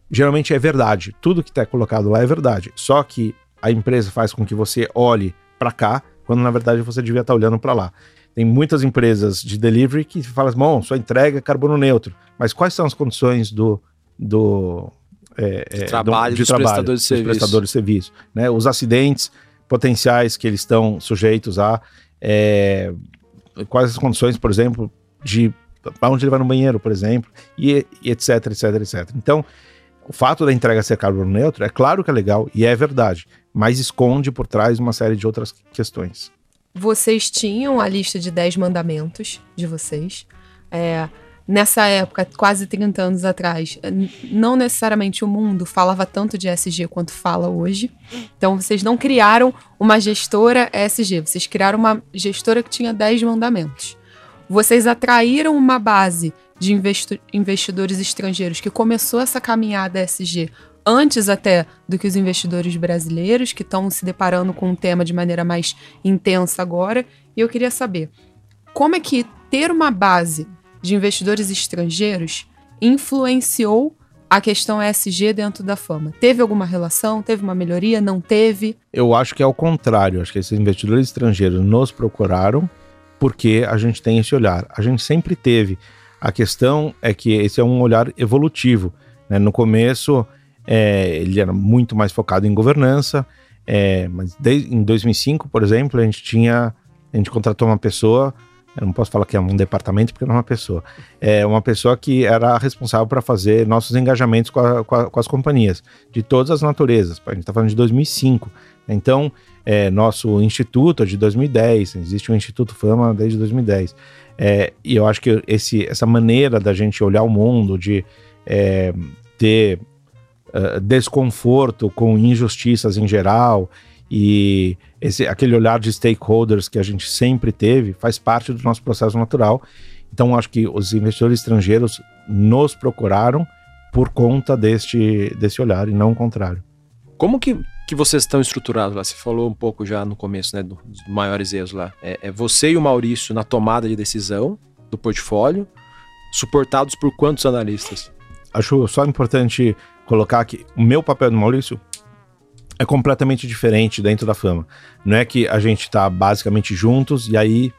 geralmente é verdade. Tudo que está colocado lá é verdade. Só que a empresa faz com que você olhe para cá, quando na verdade você devia estar tá olhando para lá. Tem muitas empresas de delivery que falam, bom, sua entrega é carbono neutro. Mas quais são as condições do, do é, de é, trabalho, do, de dos trabalho, prestadores de serviço. prestadores de serviço né? Os acidentes potenciais que eles estão sujeitos a. É, quais as condições, por exemplo, de para onde ele vai no banheiro, por exemplo, e, e, etc, etc, etc. Então, o fato da entrega ser carbono neutro é claro que é legal e é verdade, mas esconde por trás uma série de outras questões. Vocês tinham a lista de 10 mandamentos de vocês. É, nessa época, quase 30 anos atrás, não necessariamente o mundo falava tanto de SG quanto fala hoje. Então, vocês não criaram uma gestora SG, vocês criaram uma gestora que tinha 10 mandamentos. Vocês atraíram uma base de investidores estrangeiros que começou essa caminhada SG antes até do que os investidores brasileiros, que estão se deparando com o tema de maneira mais intensa agora. E eu queria saber como é que ter uma base de investidores estrangeiros influenciou a questão ESG dentro da fama? Teve alguma relação? Teve uma melhoria? Não teve? Eu acho que é o contrário. Acho que esses investidores estrangeiros nos procuraram porque a gente tem esse olhar. A gente sempre teve. A questão é que esse é um olhar evolutivo. Né? No começo, é, ele era muito mais focado em governança, é, mas em 2005, por exemplo, a gente tinha, a gente contratou uma pessoa eu não posso falar que é um departamento porque não é uma pessoa, é uma pessoa que era responsável para fazer nossos engajamentos com, a, com, a, com, as companhias, de todas as naturezas. A gente está falando de 2005. Então, é, nosso instituto é de 2010, existe um Instituto Fama desde 2010. É, e eu acho que esse, essa maneira da gente olhar o mundo, de é, ter uh, desconforto com injustiças em geral e esse, aquele olhar de stakeholders que a gente sempre teve faz parte do nosso processo natural. Então, acho que os investidores estrangeiros nos procuraram por conta deste, desse olhar e não o contrário. Como que, que vocês estão estruturados lá? Você falou um pouco já no começo, né, do, dos maiores erros lá. É, é você e o Maurício na tomada de decisão do portfólio, suportados por quantos analistas? Acho só importante colocar que o meu papel do Maurício é completamente diferente dentro da fama. Não é que a gente está basicamente juntos e aí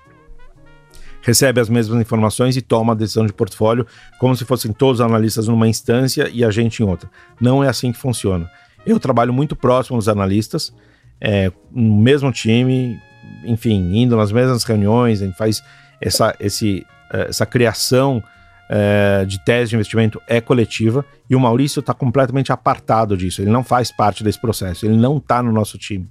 recebe as mesmas informações e toma a decisão de portfólio como se fossem todos os analistas numa instância e a gente em outra. Não é assim que funciona. Eu trabalho muito próximo dos analistas, é, no mesmo time, enfim, indo nas mesmas reuniões, a gente faz essa, esse, essa criação é, de tese de investimento é coletiva e o Maurício está completamente apartado disso. Ele não faz parte desse processo, ele não está no nosso time.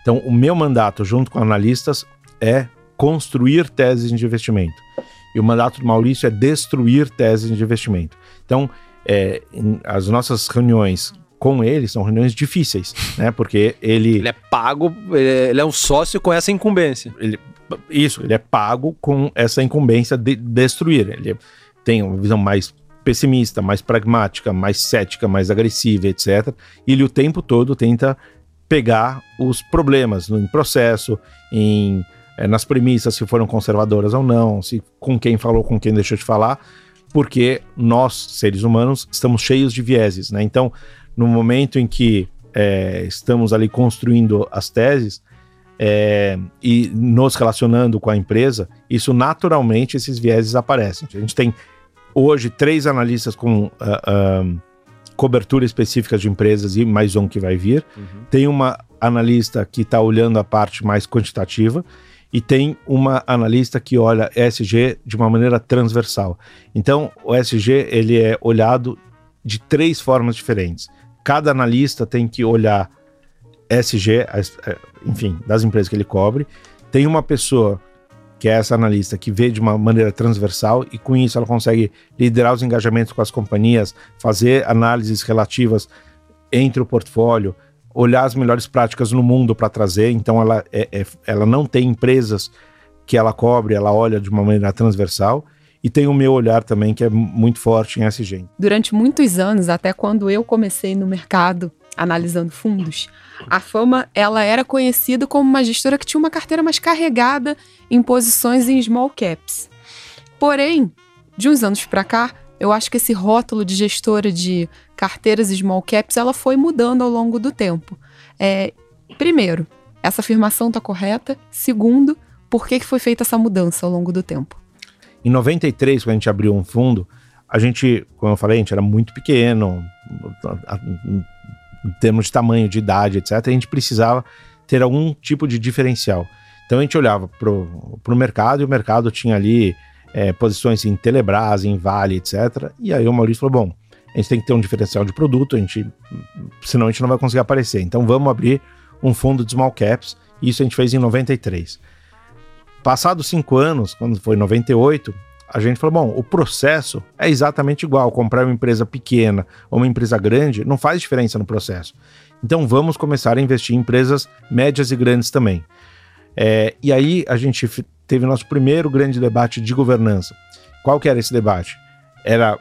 Então, o meu mandato, junto com analistas, é construir teses de investimento. E o mandato do Maurício é destruir teses de investimento. Então, é, as nossas reuniões com ele são reuniões difíceis, né? Porque ele. Ele é pago, ele é um sócio com essa incumbência. Ele, isso, ele é pago com essa incumbência de destruir. Ele tem uma visão mais pessimista, mais pragmática, mais cética, mais agressiva, etc. E ele o tempo todo tenta pegar os problemas no processo, em, é, nas premissas, se foram conservadoras ou não, se com quem falou, com quem deixou de falar, porque nós, seres humanos, estamos cheios de vieses, né? Então, no momento em que é, estamos ali construindo as teses, é, e nos relacionando com a empresa, isso naturalmente esses vieses aparecem. A gente tem hoje três analistas com uh, uh, cobertura específica de empresas e mais um que vai vir. Uhum. Tem uma analista que está olhando a parte mais quantitativa e tem uma analista que olha ESG de uma maneira transversal. Então, o ESG ele é olhado de três formas diferentes. Cada analista tem que olhar ESG, enfim, das empresas que ele cobre. Tem uma pessoa que é essa analista que vê de uma maneira transversal e com isso ela consegue liderar os engajamentos com as companhias, fazer análises relativas entre o portfólio, olhar as melhores práticas no mundo para trazer. Então ela, é, é, ela não tem empresas que ela cobre, ela olha de uma maneira transversal. E tem o meu olhar também, que é muito forte em SG. Durante muitos anos, até quando eu comecei no mercado, analisando fundos, a Fama ela era conhecida como uma gestora que tinha uma carteira mais carregada em posições em small caps. Porém, de uns anos para cá, eu acho que esse rótulo de gestora de carteiras small caps ela foi mudando ao longo do tempo. É, primeiro, essa afirmação está correta. Segundo, por que, que foi feita essa mudança ao longo do tempo? Em 93, quando a gente abriu um fundo, a gente, como eu falei, a gente era muito pequeno, em termos de tamanho, de idade, etc., a gente precisava ter algum tipo de diferencial. Então a gente olhava para o mercado e o mercado tinha ali é, posições em Telebrás, em Vale, etc. E aí o Maurício falou: bom, a gente tem que ter um diferencial de produto, a gente, senão a gente não vai conseguir aparecer. Então vamos abrir um fundo de small caps. Isso a gente fez em 93. Passados cinco anos, quando foi 98, a gente falou: bom, o processo é exatamente igual. Comprar uma empresa pequena ou uma empresa grande não faz diferença no processo. Então vamos começar a investir em empresas médias e grandes também. É, e aí a gente teve nosso primeiro grande debate de governança. Qual que era esse debate? Era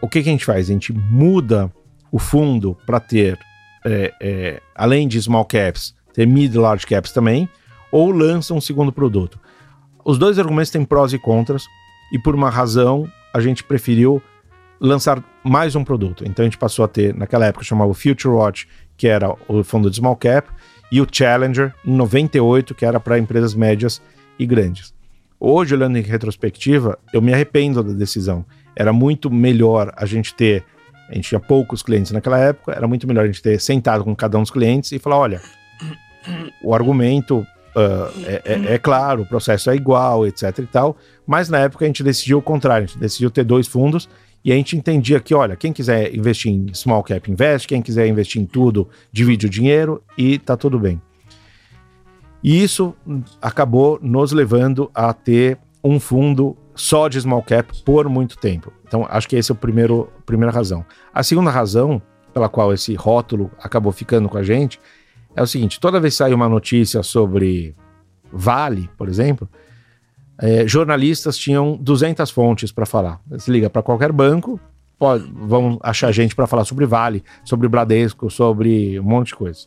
o que, que a gente faz? A gente muda o fundo para ter, é, é, além de small caps, ter mid large caps também, ou lança um segundo produto. Os dois argumentos têm prós e contras e por uma razão a gente preferiu lançar mais um produto. Então a gente passou a ter, naquela época chamava o Future Watch, que era o fundo de small cap, e o Challenger em 98, que era para empresas médias e grandes. Hoje, olhando em retrospectiva, eu me arrependo da decisão. Era muito melhor a gente ter, a gente tinha poucos clientes naquela época, era muito melhor a gente ter sentado com cada um dos clientes e falar, olha, o argumento uh, é, é, é, claro, o processo é igual, etc e tal, mas na época a gente decidiu o contrário, a gente decidiu ter dois fundos e a gente entendia que, olha, quem quiser investir em small cap investe, quem quiser investir em tudo divide o dinheiro e tá tudo bem. E isso acabou nos levando a ter um fundo só de small cap por muito tempo. Então, acho que essa é a primeiro, primeira razão. A segunda razão pela qual esse rótulo acabou ficando com a gente é o seguinte: toda vez que sai uma notícia sobre Vale, por exemplo, é, jornalistas tinham 200 fontes para falar. Você liga para qualquer banco, pode, vão achar gente para falar sobre Vale, sobre Bradesco, sobre um monte de coisa.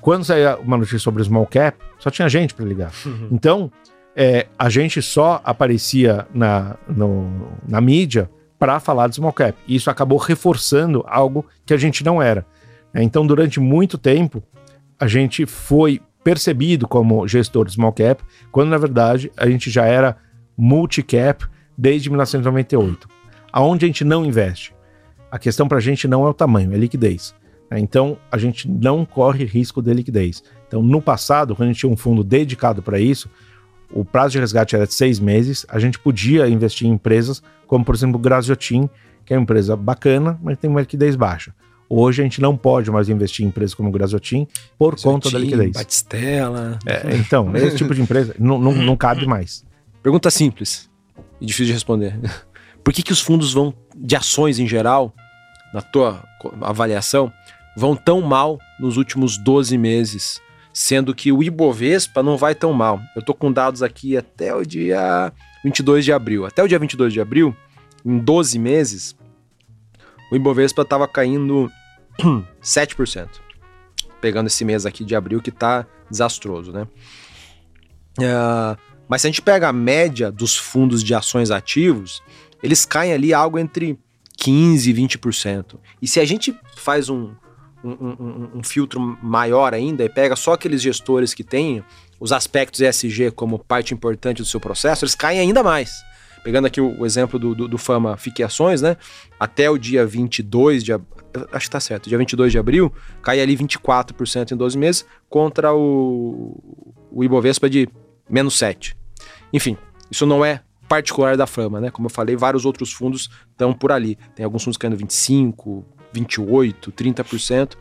Quando saía uma notícia sobre small cap, só tinha gente para ligar. Uhum. Então, é, a gente só aparecia na, no, na mídia para falar de small cap. E isso acabou reforçando algo que a gente não era. Então, durante muito tempo, a gente foi percebido como gestor de small cap, quando na verdade a gente já era multi-cap desde 1998. Aonde a gente não investe? A questão para a gente não é o tamanho, é liquidez. Né? Então a gente não corre risco de liquidez. Então no passado, quando a gente tinha um fundo dedicado para isso, o prazo de resgate era de seis meses, a gente podia investir em empresas como, por exemplo, o Graziotin, que é uma empresa bacana, mas tem uma liquidez baixa. Hoje a gente não pode mais investir em empresas como o Grasotin por conta da liquidez. Batistela. É, então, esse tipo de empresa não, não, não cabe mais. Pergunta simples e difícil de responder. Por que, que os fundos vão, de ações em geral, na tua avaliação, vão tão mal nos últimos 12 meses? Sendo que o Ibovespa não vai tão mal. Eu tô com dados aqui até o dia 22 de abril. Até o dia 22 de abril, em 12 meses, o Ibovespa estava caindo 7%. Pegando esse mês aqui de abril que está desastroso, né? Uh, mas se a gente pega a média dos fundos de ações ativos, eles caem ali algo entre 15% e 20%. E se a gente faz um, um, um, um, filtro maior ainda e pega só aqueles gestores que têm os aspectos ESG como parte importante do seu processo, eles caem ainda mais pegando aqui o, o exemplo do, do, do, Fama Fique Ações, né? Até o dia 22 de acho que tá certo, dia 22 de abril, cai ali 24% em 12 meses contra o, o Ibovespa de menos 7. Enfim, isso não é particular da Fama, né? Como eu falei, vários outros fundos estão por ali. Tem alguns fundos caindo 25, 28, 30%.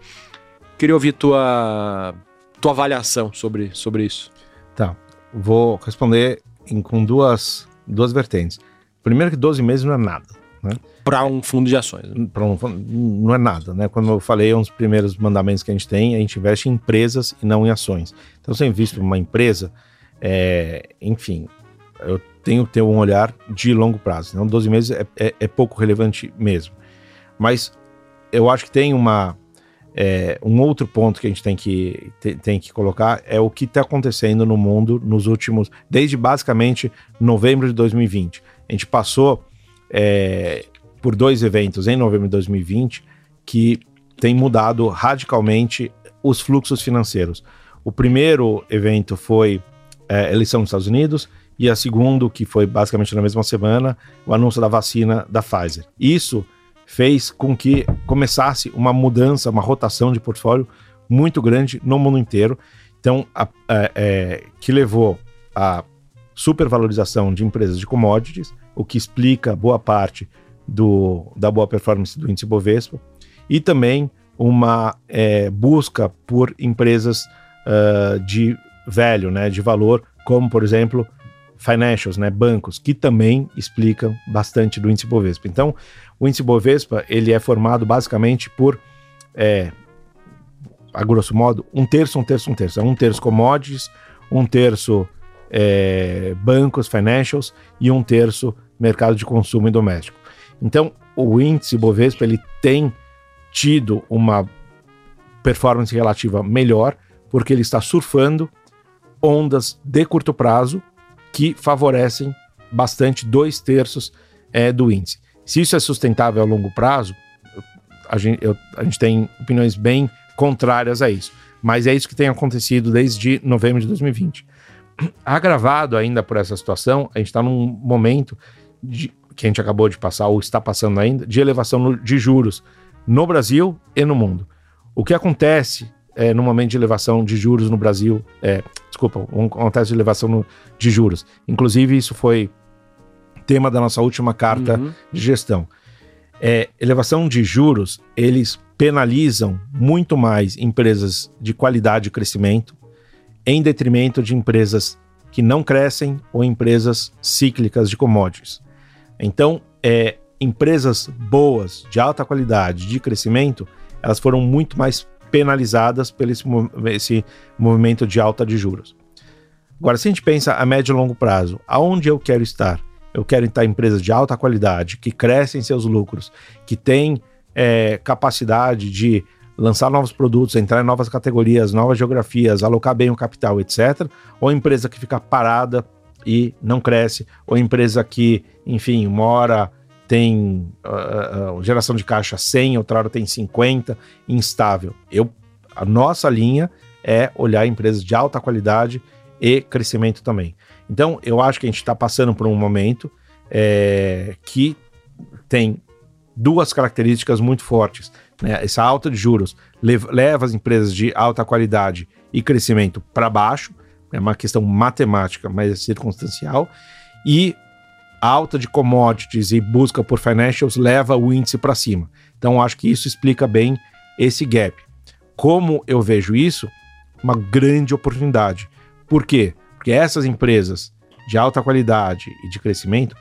Queria ouvir tua tua avaliação sobre, sobre isso. Tá. Vou responder em, com duas duas vertentes. Primeiro que 12 meses não é nada. Né? Para um fundo de ações. Para um não é nada, né? Como eu falei, é um dos primeiros mandamentos que a gente tem, a gente investe em empresas e não em ações. Então, invisto em uma empresa, é, enfim, eu tenho que ter um olhar de longo prazo. Então, 12 meses é, é, é pouco relevante mesmo. Mas eu acho que tem uma é, um outro ponto que a gente tem que, tem que colocar é o que está acontecendo no mundo nos últimos, desde basicamente novembro de 2020. A gente passou é, por dois eventos em novembro de 2020 que tem mudado radicalmente os fluxos financeiros. O primeiro evento foi é, eleição nos Estados Unidos e a segundo, que foi basicamente na mesma semana, o anúncio da vacina da Pfizer. Isso fez com que começasse uma mudança, uma rotação de portfólio muito grande no mundo inteiro. Então, a, a, é, que levou à supervalorização de empresas de commodities, o que explica boa parte do, da boa performance do índice Bovespa, e também uma é, busca por empresas uh, de velho, né, de valor, como por exemplo financials, né, bancos, que também explicam bastante do índice Bovespa. Então, o índice Bovespa ele é formado basicamente por, é, a grosso modo, um terço, um terço, um terço. É um terço commodities, um terço é, bancos, financials e um terço mercado de consumo e doméstico. Então, o índice Bovespa ele tem tido uma performance relativa melhor, porque ele está surfando ondas de curto prazo que favorecem bastante dois terços é, do índice. Se isso é sustentável a longo prazo, a gente, eu, a gente tem opiniões bem contrárias a isso. Mas é isso que tem acontecido desde novembro de 2020. Agravado ainda por essa situação, a gente está num momento de, que a gente acabou de passar, ou está passando ainda, de elevação no, de juros no Brasil e no mundo. O que acontece é, no momento de elevação de juros no Brasil. É, desculpa, um contexto de elevação no, de juros. Inclusive, isso foi tema da nossa última carta uhum. de gestão. É, elevação de juros, eles penalizam muito mais empresas de qualidade e crescimento, em detrimento de empresas que não crescem ou empresas cíclicas de commodities. Então, é, empresas boas, de alta qualidade, de crescimento, elas foram muito mais penalizadas pelo esse, esse movimento de alta de juros. Agora, se a gente pensa a médio e longo prazo, aonde eu quero estar? Eu quero estar em empresas de alta qualidade, que crescem seus lucros, que têm é, capacidade de lançar novos produtos, entrar em novas categorias, novas geografias, alocar bem o capital, etc. Ou empresa que fica parada e não cresce, ou empresa que, enfim, uma hora tem uh, uh, geração de caixa 100, outra hora tem 50, instável. Eu, a nossa linha é olhar empresas de alta qualidade e crescimento também. Então, eu acho que a gente está passando por um momento é, que tem duas características muito fortes. Né? Essa alta de juros leva, as empresas de alta qualidade e crescimento para baixo, é uma questão matemática, mas é circunstancial, e a alta de commodities e busca por financials leva o índice para cima. Então, acho que isso explica bem esse gap. Como eu vejo isso? Uma grande oportunidade. Por quê? Porque essas empresas de alta qualidade e de crescimento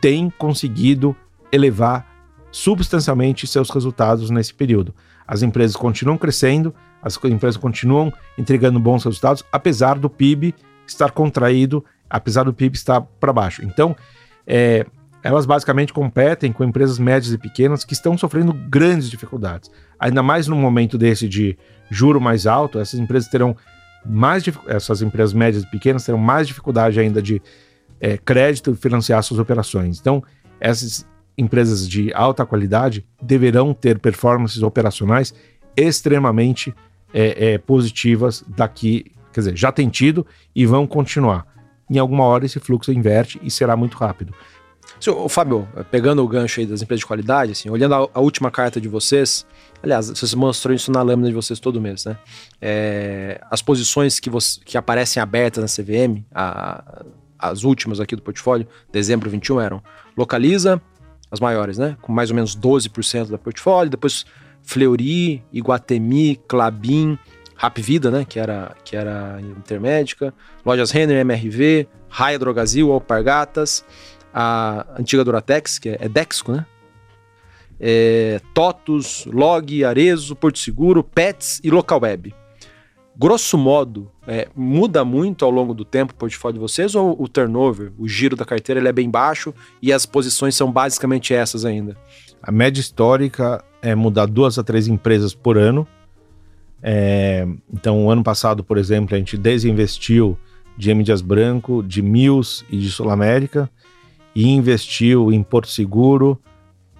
têm conseguido elevar substancialmente seus resultados nesse período. As empresas continuam crescendo, as empresas continuam entregando bons resultados, apesar do PIB estar contraído, apesar do PIB estar para baixo. Então, é, elas basicamente competem com empresas médias e pequenas que estão sofrendo grandes dificuldades. Ainda mais no momento desse de juro mais alto, essas empresas terão mais essas empresas médias e pequenas terão mais dificuldade ainda de é, crédito e financiar suas operações. Então, essas empresas de alta qualidade deverão ter performances operacionais extremamente é, é, positivas daqui, quer dizer, já tem tido e vão continuar. Em alguma hora esse fluxo inverte e será muito rápido. Senhor, Fábio, pegando o gancho aí das empresas de qualidade, assim, olhando a, a, última carta de vocês, aliás, vocês mostram isso na lâmina de vocês todo mês, né? É, as posições que, você, que aparecem abertas na CVM, a, as últimas aqui do portfólio, dezembro 21, eram Localiza, as maiores, né? Com mais ou menos 12% da portfólio. Depois Fleury, Iguatemi, Clabin, Rapvida, né? Que era, que era intermédica. Lojas Renner, MRV, Raia Drogazil, Alpargatas. A antiga Duratex, que é, Dexco, né? É, Totus, Log, Arezo, Porto Seguro, Pets e Local Web grosso modo, é, muda muito ao longo do tempo o portfólio de vocês ou o turnover, o giro da carteira, ele é bem baixo e as posições são basicamente essas ainda? A média histórica é mudar duas a três empresas por ano. É, então, ano passado, por exemplo, a gente desinvestiu de M. Dias Branco, de Mills e de Sul América e investiu em Porto Seguro,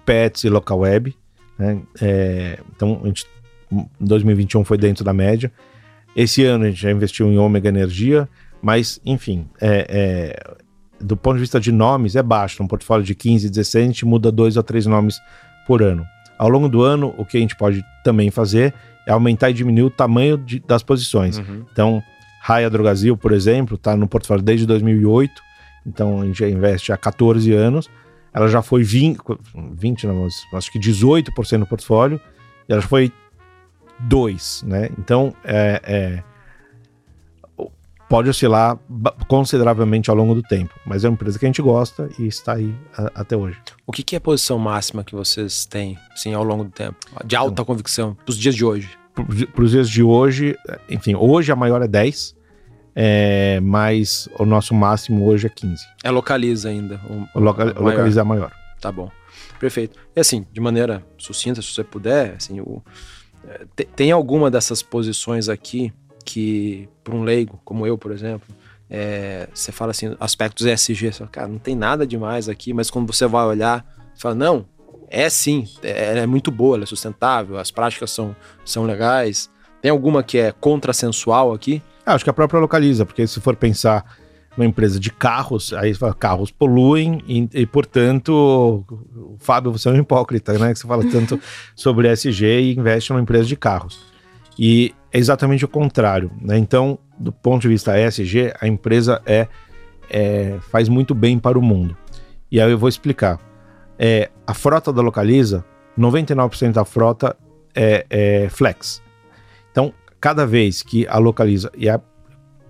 Pets e Local Web. Né? É, então, a gente, 2021 foi dentro da média. Esse ano a gente já investiu em Ômega Energia, mas, enfim, é, é, do ponto de vista de nomes, é baixo. Um portfólio de 15, 16, a gente muda dois ou três nomes por ano. Ao longo do ano, o que a gente pode também fazer é aumentar e diminuir o tamanho de, das posições. Uhum. Então, Raia Drogazil, por exemplo, está no portfólio desde 2008, então a gente já investe há 14 anos. Ela já foi 20, 20 não, acho que 18% no portfólio, e ela já foi 2, né? Então, é, é, pode oscilar consideravelmente ao longo do tempo, mas é uma empresa que a gente gosta e está aí a, até hoje. O que, que, é a posição máxima que vocês têm, assim, ao longo do tempo, de alta então, convicção, para os dias de hoje? Para os dias de hoje, enfim, hoje a maior é 10, é, mas o nosso máximo hoje é 15. É localiza ainda. O, loca, localiza a maior. Tá bom. Perfeito. E assim, de maneira sucinta, se você puder, assim, o, tem alguma dessas posições aqui que, para um leigo, como eu, por exemplo, é, você fala assim, aspectos ESG, você fala, cara, não tem nada demais aqui, mas quando você vai olhar, você fala, não, é sim, é, é muito boa, ela é sustentável, as práticas são, são legais. Tem alguma que é contrassensual aqui? Ah, acho que a própria localiza, porque se for pensar uma empresa de carros, aí carros poluem e, e, portanto, Fábio, você é um hipócrita, né? Que você fala tanto sobre SG e investe numa empresa de carros. E é exatamente o contrário. Né? Então, do ponto de vista ESG, a empresa é, é, faz muito bem para o mundo. E aí eu vou explicar. É, a frota da Localiza, 99% da frota é, é, flex. Então, cada vez que a Localiza, e a,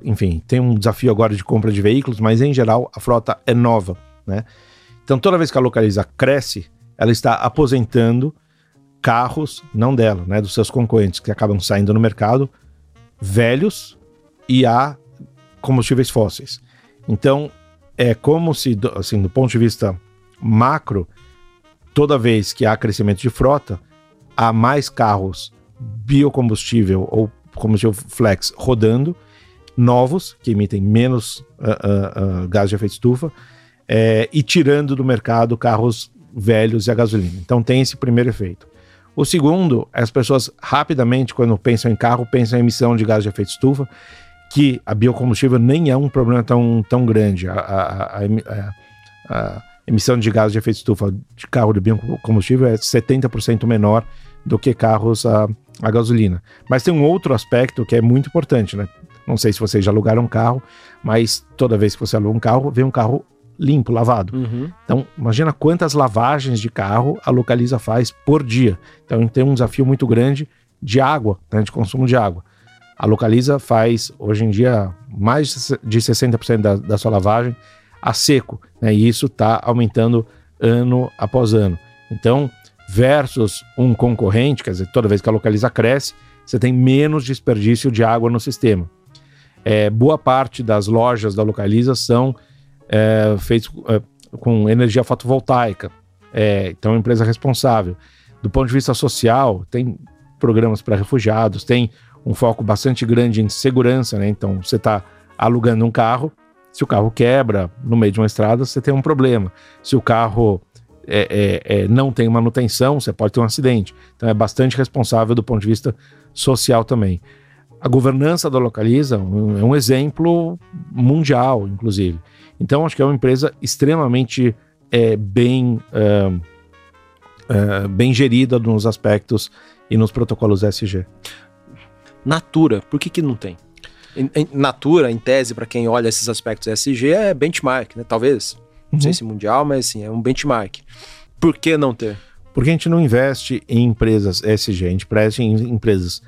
enfim, tem um desafio agora de compra de veículos, mas em geral a frota é nova, né? Então, toda vez que a Localiza cresce, ela está aposentando carros, não dela, né, dos seus concorrentes que acabam saindo no mercado, velhos e a combustíveis fósseis. Então, é como se, assim, do ponto de vista macro, toda vez que há crescimento de frota, há mais carros biocombustível ou combustível flex rodando, novos, que emitem menos uh, uh, uh, gás de efeito estufa, é, e tirando do mercado carros velhos e a gasolina. Então tem esse primeiro efeito. O segundo, as pessoas rapidamente, quando pensam em carro, pensam em emissão de gás de efeito estufa, que a biocombustível nem é um problema tão, tão grande. A, a, a, a emissão de gás de efeito estufa de carro de biocombustível é 70% menor do que carros a, a gasolina. Mas tem um outro aspecto que é muito importante, né? Não sei se vocês já alugaram um carro, mas toda vez que você aluga um carro, vem um carro limpo, lavado. Uhum. Então, imagina quantas lavagens de carro a Localiza faz por dia. Então, tem um desafio muito grande de água, né, de consumo de água. A Localiza faz, hoje em dia, mais de 60% da, da sua lavagem a seco, né, e isso está aumentando ano após ano. Então, versus um concorrente, quer dizer, toda vez que a Localiza cresce, você tem menos desperdício de água no sistema. É, boa parte das lojas da Localiza são é, feitos é, com energia fotovoltaica. É, então, é uma empresa responsável. Do ponto de vista social, tem programas para refugiados, tem um foco bastante grande em segurança, né? Então, você está alugando um carro, se o carro quebra no meio de uma estrada, você tem um problema. Se o carro é, é, é, não tem manutenção, você pode ter um acidente. Então é bastante responsável do ponto de vista social também. A governança da Localiza é um exemplo mundial, inclusive. Então, acho que é uma empresa extremamente é, bem, é, é, bem gerida nos aspectos e nos protocolos SG. Natura, por que, que não tem? Em, em, Natura, em tese, para quem olha esses aspectos SG, é benchmark, né? Talvez. Não uhum. sei se mundial, mas sim, é um benchmark. Por que não ter? Porque a gente não investe em empresas SG, a gente presta em empresas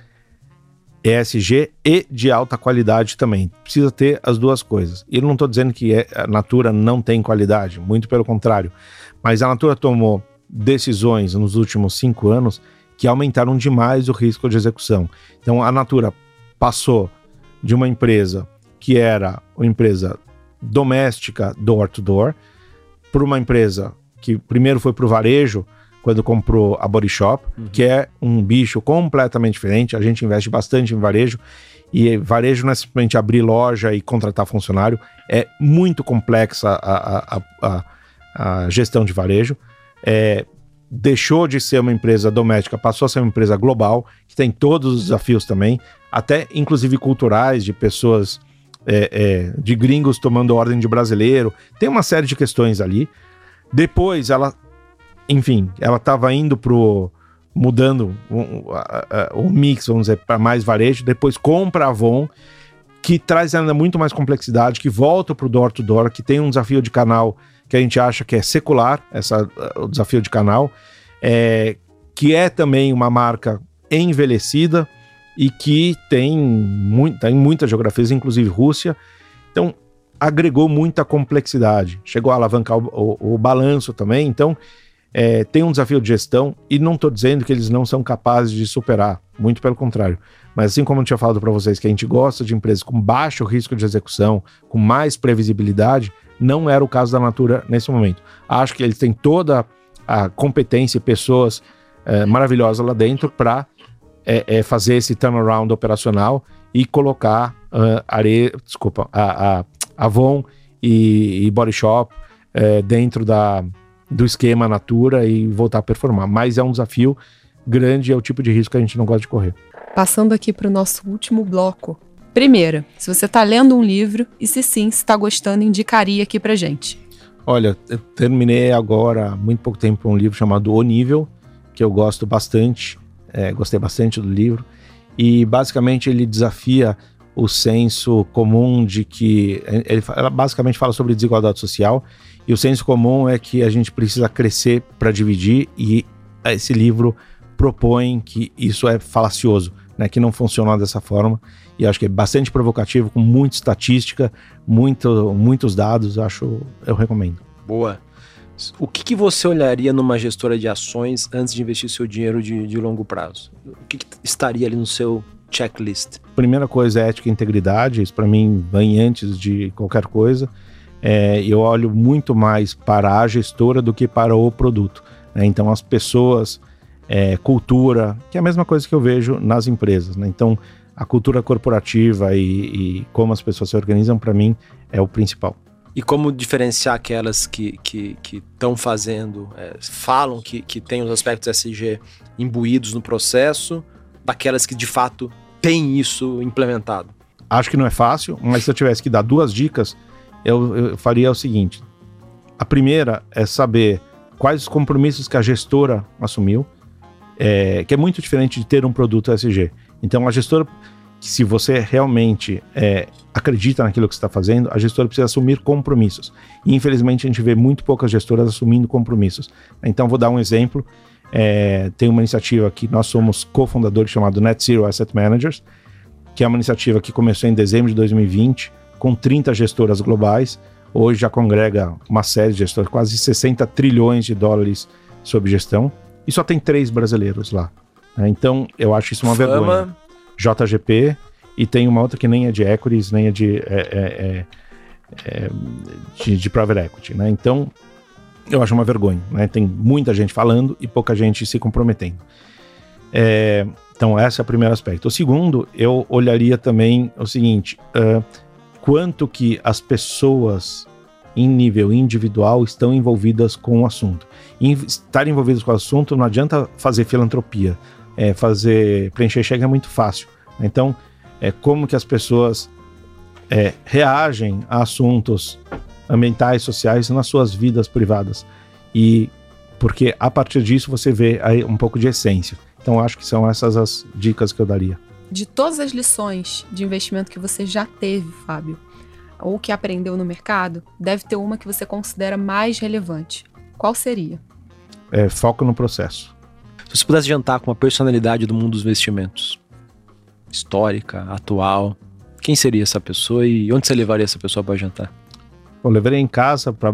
ESG e de alta qualidade também. Precisa ter as duas coisas. E eu não estou dizendo que é, a Natura não tem qualidade, muito pelo contrário. Mas a Natura tomou decisões nos últimos cinco anos que aumentaram demais o risco de execução. Então a Natura passou de uma empresa que era uma empresa doméstica door to door para uma empresa que primeiro foi para o varejo quando comprou a Body Shop, uhum. que é um bicho completamente diferente. A gente investe bastante em varejo. E varejo não é simplesmente abrir loja e contratar funcionário, é muito complexa a, a, a, a gestão de varejo. É, deixou de ser uma empresa doméstica, passou a ser uma empresa global, que tem todos os desafios também, até inclusive culturais, de pessoas, é, é, de gringos tomando ordem de brasileiro. Tem uma série de questões ali. Depois ela enfim, ela estava indo pro mudando o, o, o mix, vamos dizer, para mais varejo, depois compra a Avon, que traz ainda muito mais complexidade, que volta para o door to door, que tem um desafio de canal que a gente acha que é secular, essa, o desafio de canal, é, que é também uma marca envelhecida e que tem, muito, tem muitas geografias, inclusive Rússia. Então, agregou muita complexidade. Chegou a alavancar o, o, o balanço também. Então, é, tem um desafio de gestão e não estou dizendo que eles não são capazes de superar, muito pelo contrário. Mas assim como eu tinha falado para vocês que a gente gosta de empresas com baixo risco de execução, com mais previsibilidade, não era o caso da Natura nesse momento. Acho que eles têm toda a competência e pessoas é, maravilhosas lá dentro para é, é, fazer esse turnaround operacional e colocar uh, are... desculpa, a, a Avon e, e Body Shop é, dentro da, do esquema Natura e voltar a performar. Mas é um desafio grande, é o tipo de risco que a gente não gosta de correr. Passando aqui para o nosso último bloco. Primeira, se você está lendo um livro e se sim, se está gostando, indicaria aqui para gente. Olha, eu terminei agora há muito pouco tempo um livro chamado O Nível, que eu gosto bastante, é, gostei bastante do livro. e basicamente ele desafia o senso comum de que ele, ela basicamente fala sobre desigualdade social e o senso comum é que a gente precisa crescer para dividir e esse livro propõe que isso é falacioso, né, que não funciona dessa forma e acho que é bastante provocativo com muita estatística, muito, muitos dados, acho eu recomendo. Boa. O que, que, você olharia numa gestora de ações antes de investir seu dinheiro de, de longo prazo? O que, que, estaria ali no seu checklist? Primeira coisa é ética e integridade, isso para mim vem antes de qualquer coisa. É, eu olho muito mais para a gestora do que para o produto. Né? Então, as pessoas, é, cultura, que é a mesma coisa que eu vejo nas empresas. Né? Então, a cultura corporativa e, e como as pessoas se organizam, para mim, é o principal. E como diferenciar aquelas que estão que, que fazendo, é, falam que, que tem os aspectos SG imbuídos no processo, daquelas que de fato têm isso implementado? Acho que não é fácil, mas se eu tivesse que dar duas dicas, eu, eu faria o seguinte: a primeira é saber quais os compromissos que a gestora assumiu, é, que é muito diferente de ter um produto SG. Então, a gestora se você realmente é, acredita naquilo que está fazendo, a gestora precisa assumir compromissos. E infelizmente a gente vê muito poucas gestoras assumindo compromissos. Então vou dar um exemplo. É, tem uma iniciativa que nós somos cofundadores chamado Net Zero Asset Managers, que é uma iniciativa que começou em dezembro de 2020 com 30 gestoras globais. Hoje já congrega uma série de gestoras, quase 60 trilhões de dólares sob gestão. E só tem três brasileiros lá. Então eu acho isso uma Fama. vergonha JGP, e tem uma outra que nem é de equities, nem é de, é, é, é, é, de, de, private equity, né? Então, eu acho uma vergonha, né? Tem muita gente falando e pouca gente se comprometendo. É, então, esse é o primeiro aspecto. O segundo, eu olharia também o seguinte, uh, quanto que as pessoas em nível individual estão envolvidas com o assunto. E estar envolvidas com o assunto não adianta fazer filantropia, é, fazer preencher cheque é muito fácil. Então, é como que as pessoas é, reagem a assuntos ambientais, sociais nas suas vidas privadas. E porque a partir disso você vê um pouco de essência. Então, acho que são essas as dicas que eu daria. De todas as lições de investimento que você já teve, Fábio, ou que aprendeu no mercado, deve ter uma que você considera mais relevante. Qual seria? É, foco no processo. Se você pudesse jantar com uma personalidade do mundo dos investimentos, histórica, atual, quem seria essa pessoa e onde você levaria essa pessoa para jantar? Eu levaria em casa para,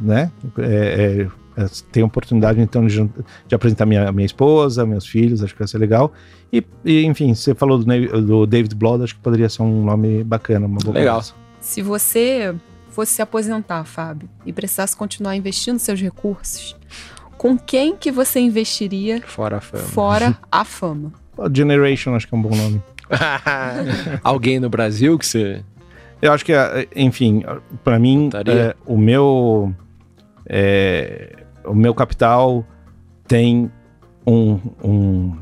né? É, é, é, ter a oportunidade então de, de, apresentar minha, minha esposa, meus filhos, acho que vai ser legal. E, e enfim, você falou do, do, David Blood, acho que poderia ser um nome bacana, uma boa Legal. Se você fosse se aposentar, Fábio, e precisasse continuar investindo seus recursos, com quem que você investiria fora a fama? Fora a fama. Generation acho que é um bom nome. Alguém no Brasil que você eu acho que, é, enfim, para mim, é, o meu é, o meu capital tem um, um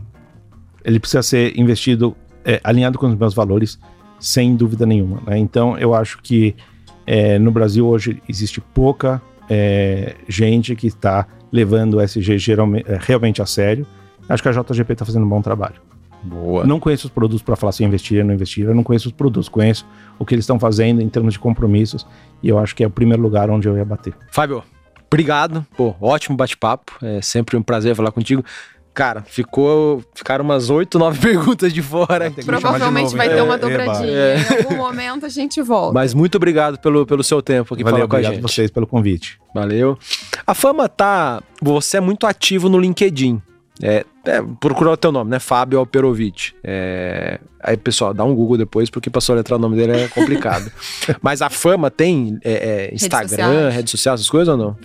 ele precisa ser investido é, alinhado com os meus valores, sem dúvida nenhuma. Né? Então, eu acho que é, no Brasil hoje existe pouca é, gente que está levando o SG geralmente, é, realmente a sério. Acho que a JGP está fazendo um bom trabalho. Boa. Não conheço os produtos para falar se investir ou não investir. Eu não conheço os produtos, conheço o que eles estão fazendo em termos de compromissos. E eu acho que é o primeiro lugar onde eu ia bater. Fábio, obrigado. Pô, ótimo bate-papo. É sempre um prazer falar contigo. Cara, ficou, ficaram umas oito, nove perguntas de fora. Provavelmente vai ter uma dobradinha. É. Em algum momento a gente volta. Mas muito obrigado pelo, pelo seu tempo aqui Valeu, com a gente. Obrigado vocês pelo convite. Valeu. A fama tá. Você é muito ativo no LinkedIn. É, é, o teu nome, né? Fábio Alperovic. É, aí, pessoal, dá um Google depois, porque passou a letrar o nome dele é complicado. Mas a fama tem é, é Instagram, redes sociais, essas coisas ou não?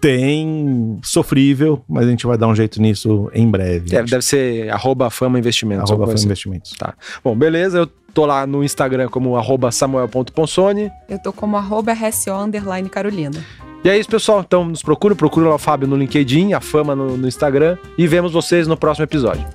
Tem sofrível, mas a gente vai dar um jeito nisso em breve. Deve, deve ser arroba Fama Investimentos. Arroba Fama assim. Investimentos. Tá. Bom, beleza. Eu tô lá no Instagram como arroba samuel.ponsone. Eu tô como arroba RSO underline Carolina. E é isso, pessoal. Então nos procura, procura lá o Fábio no LinkedIn, a Fama no, no Instagram e vemos vocês no próximo episódio.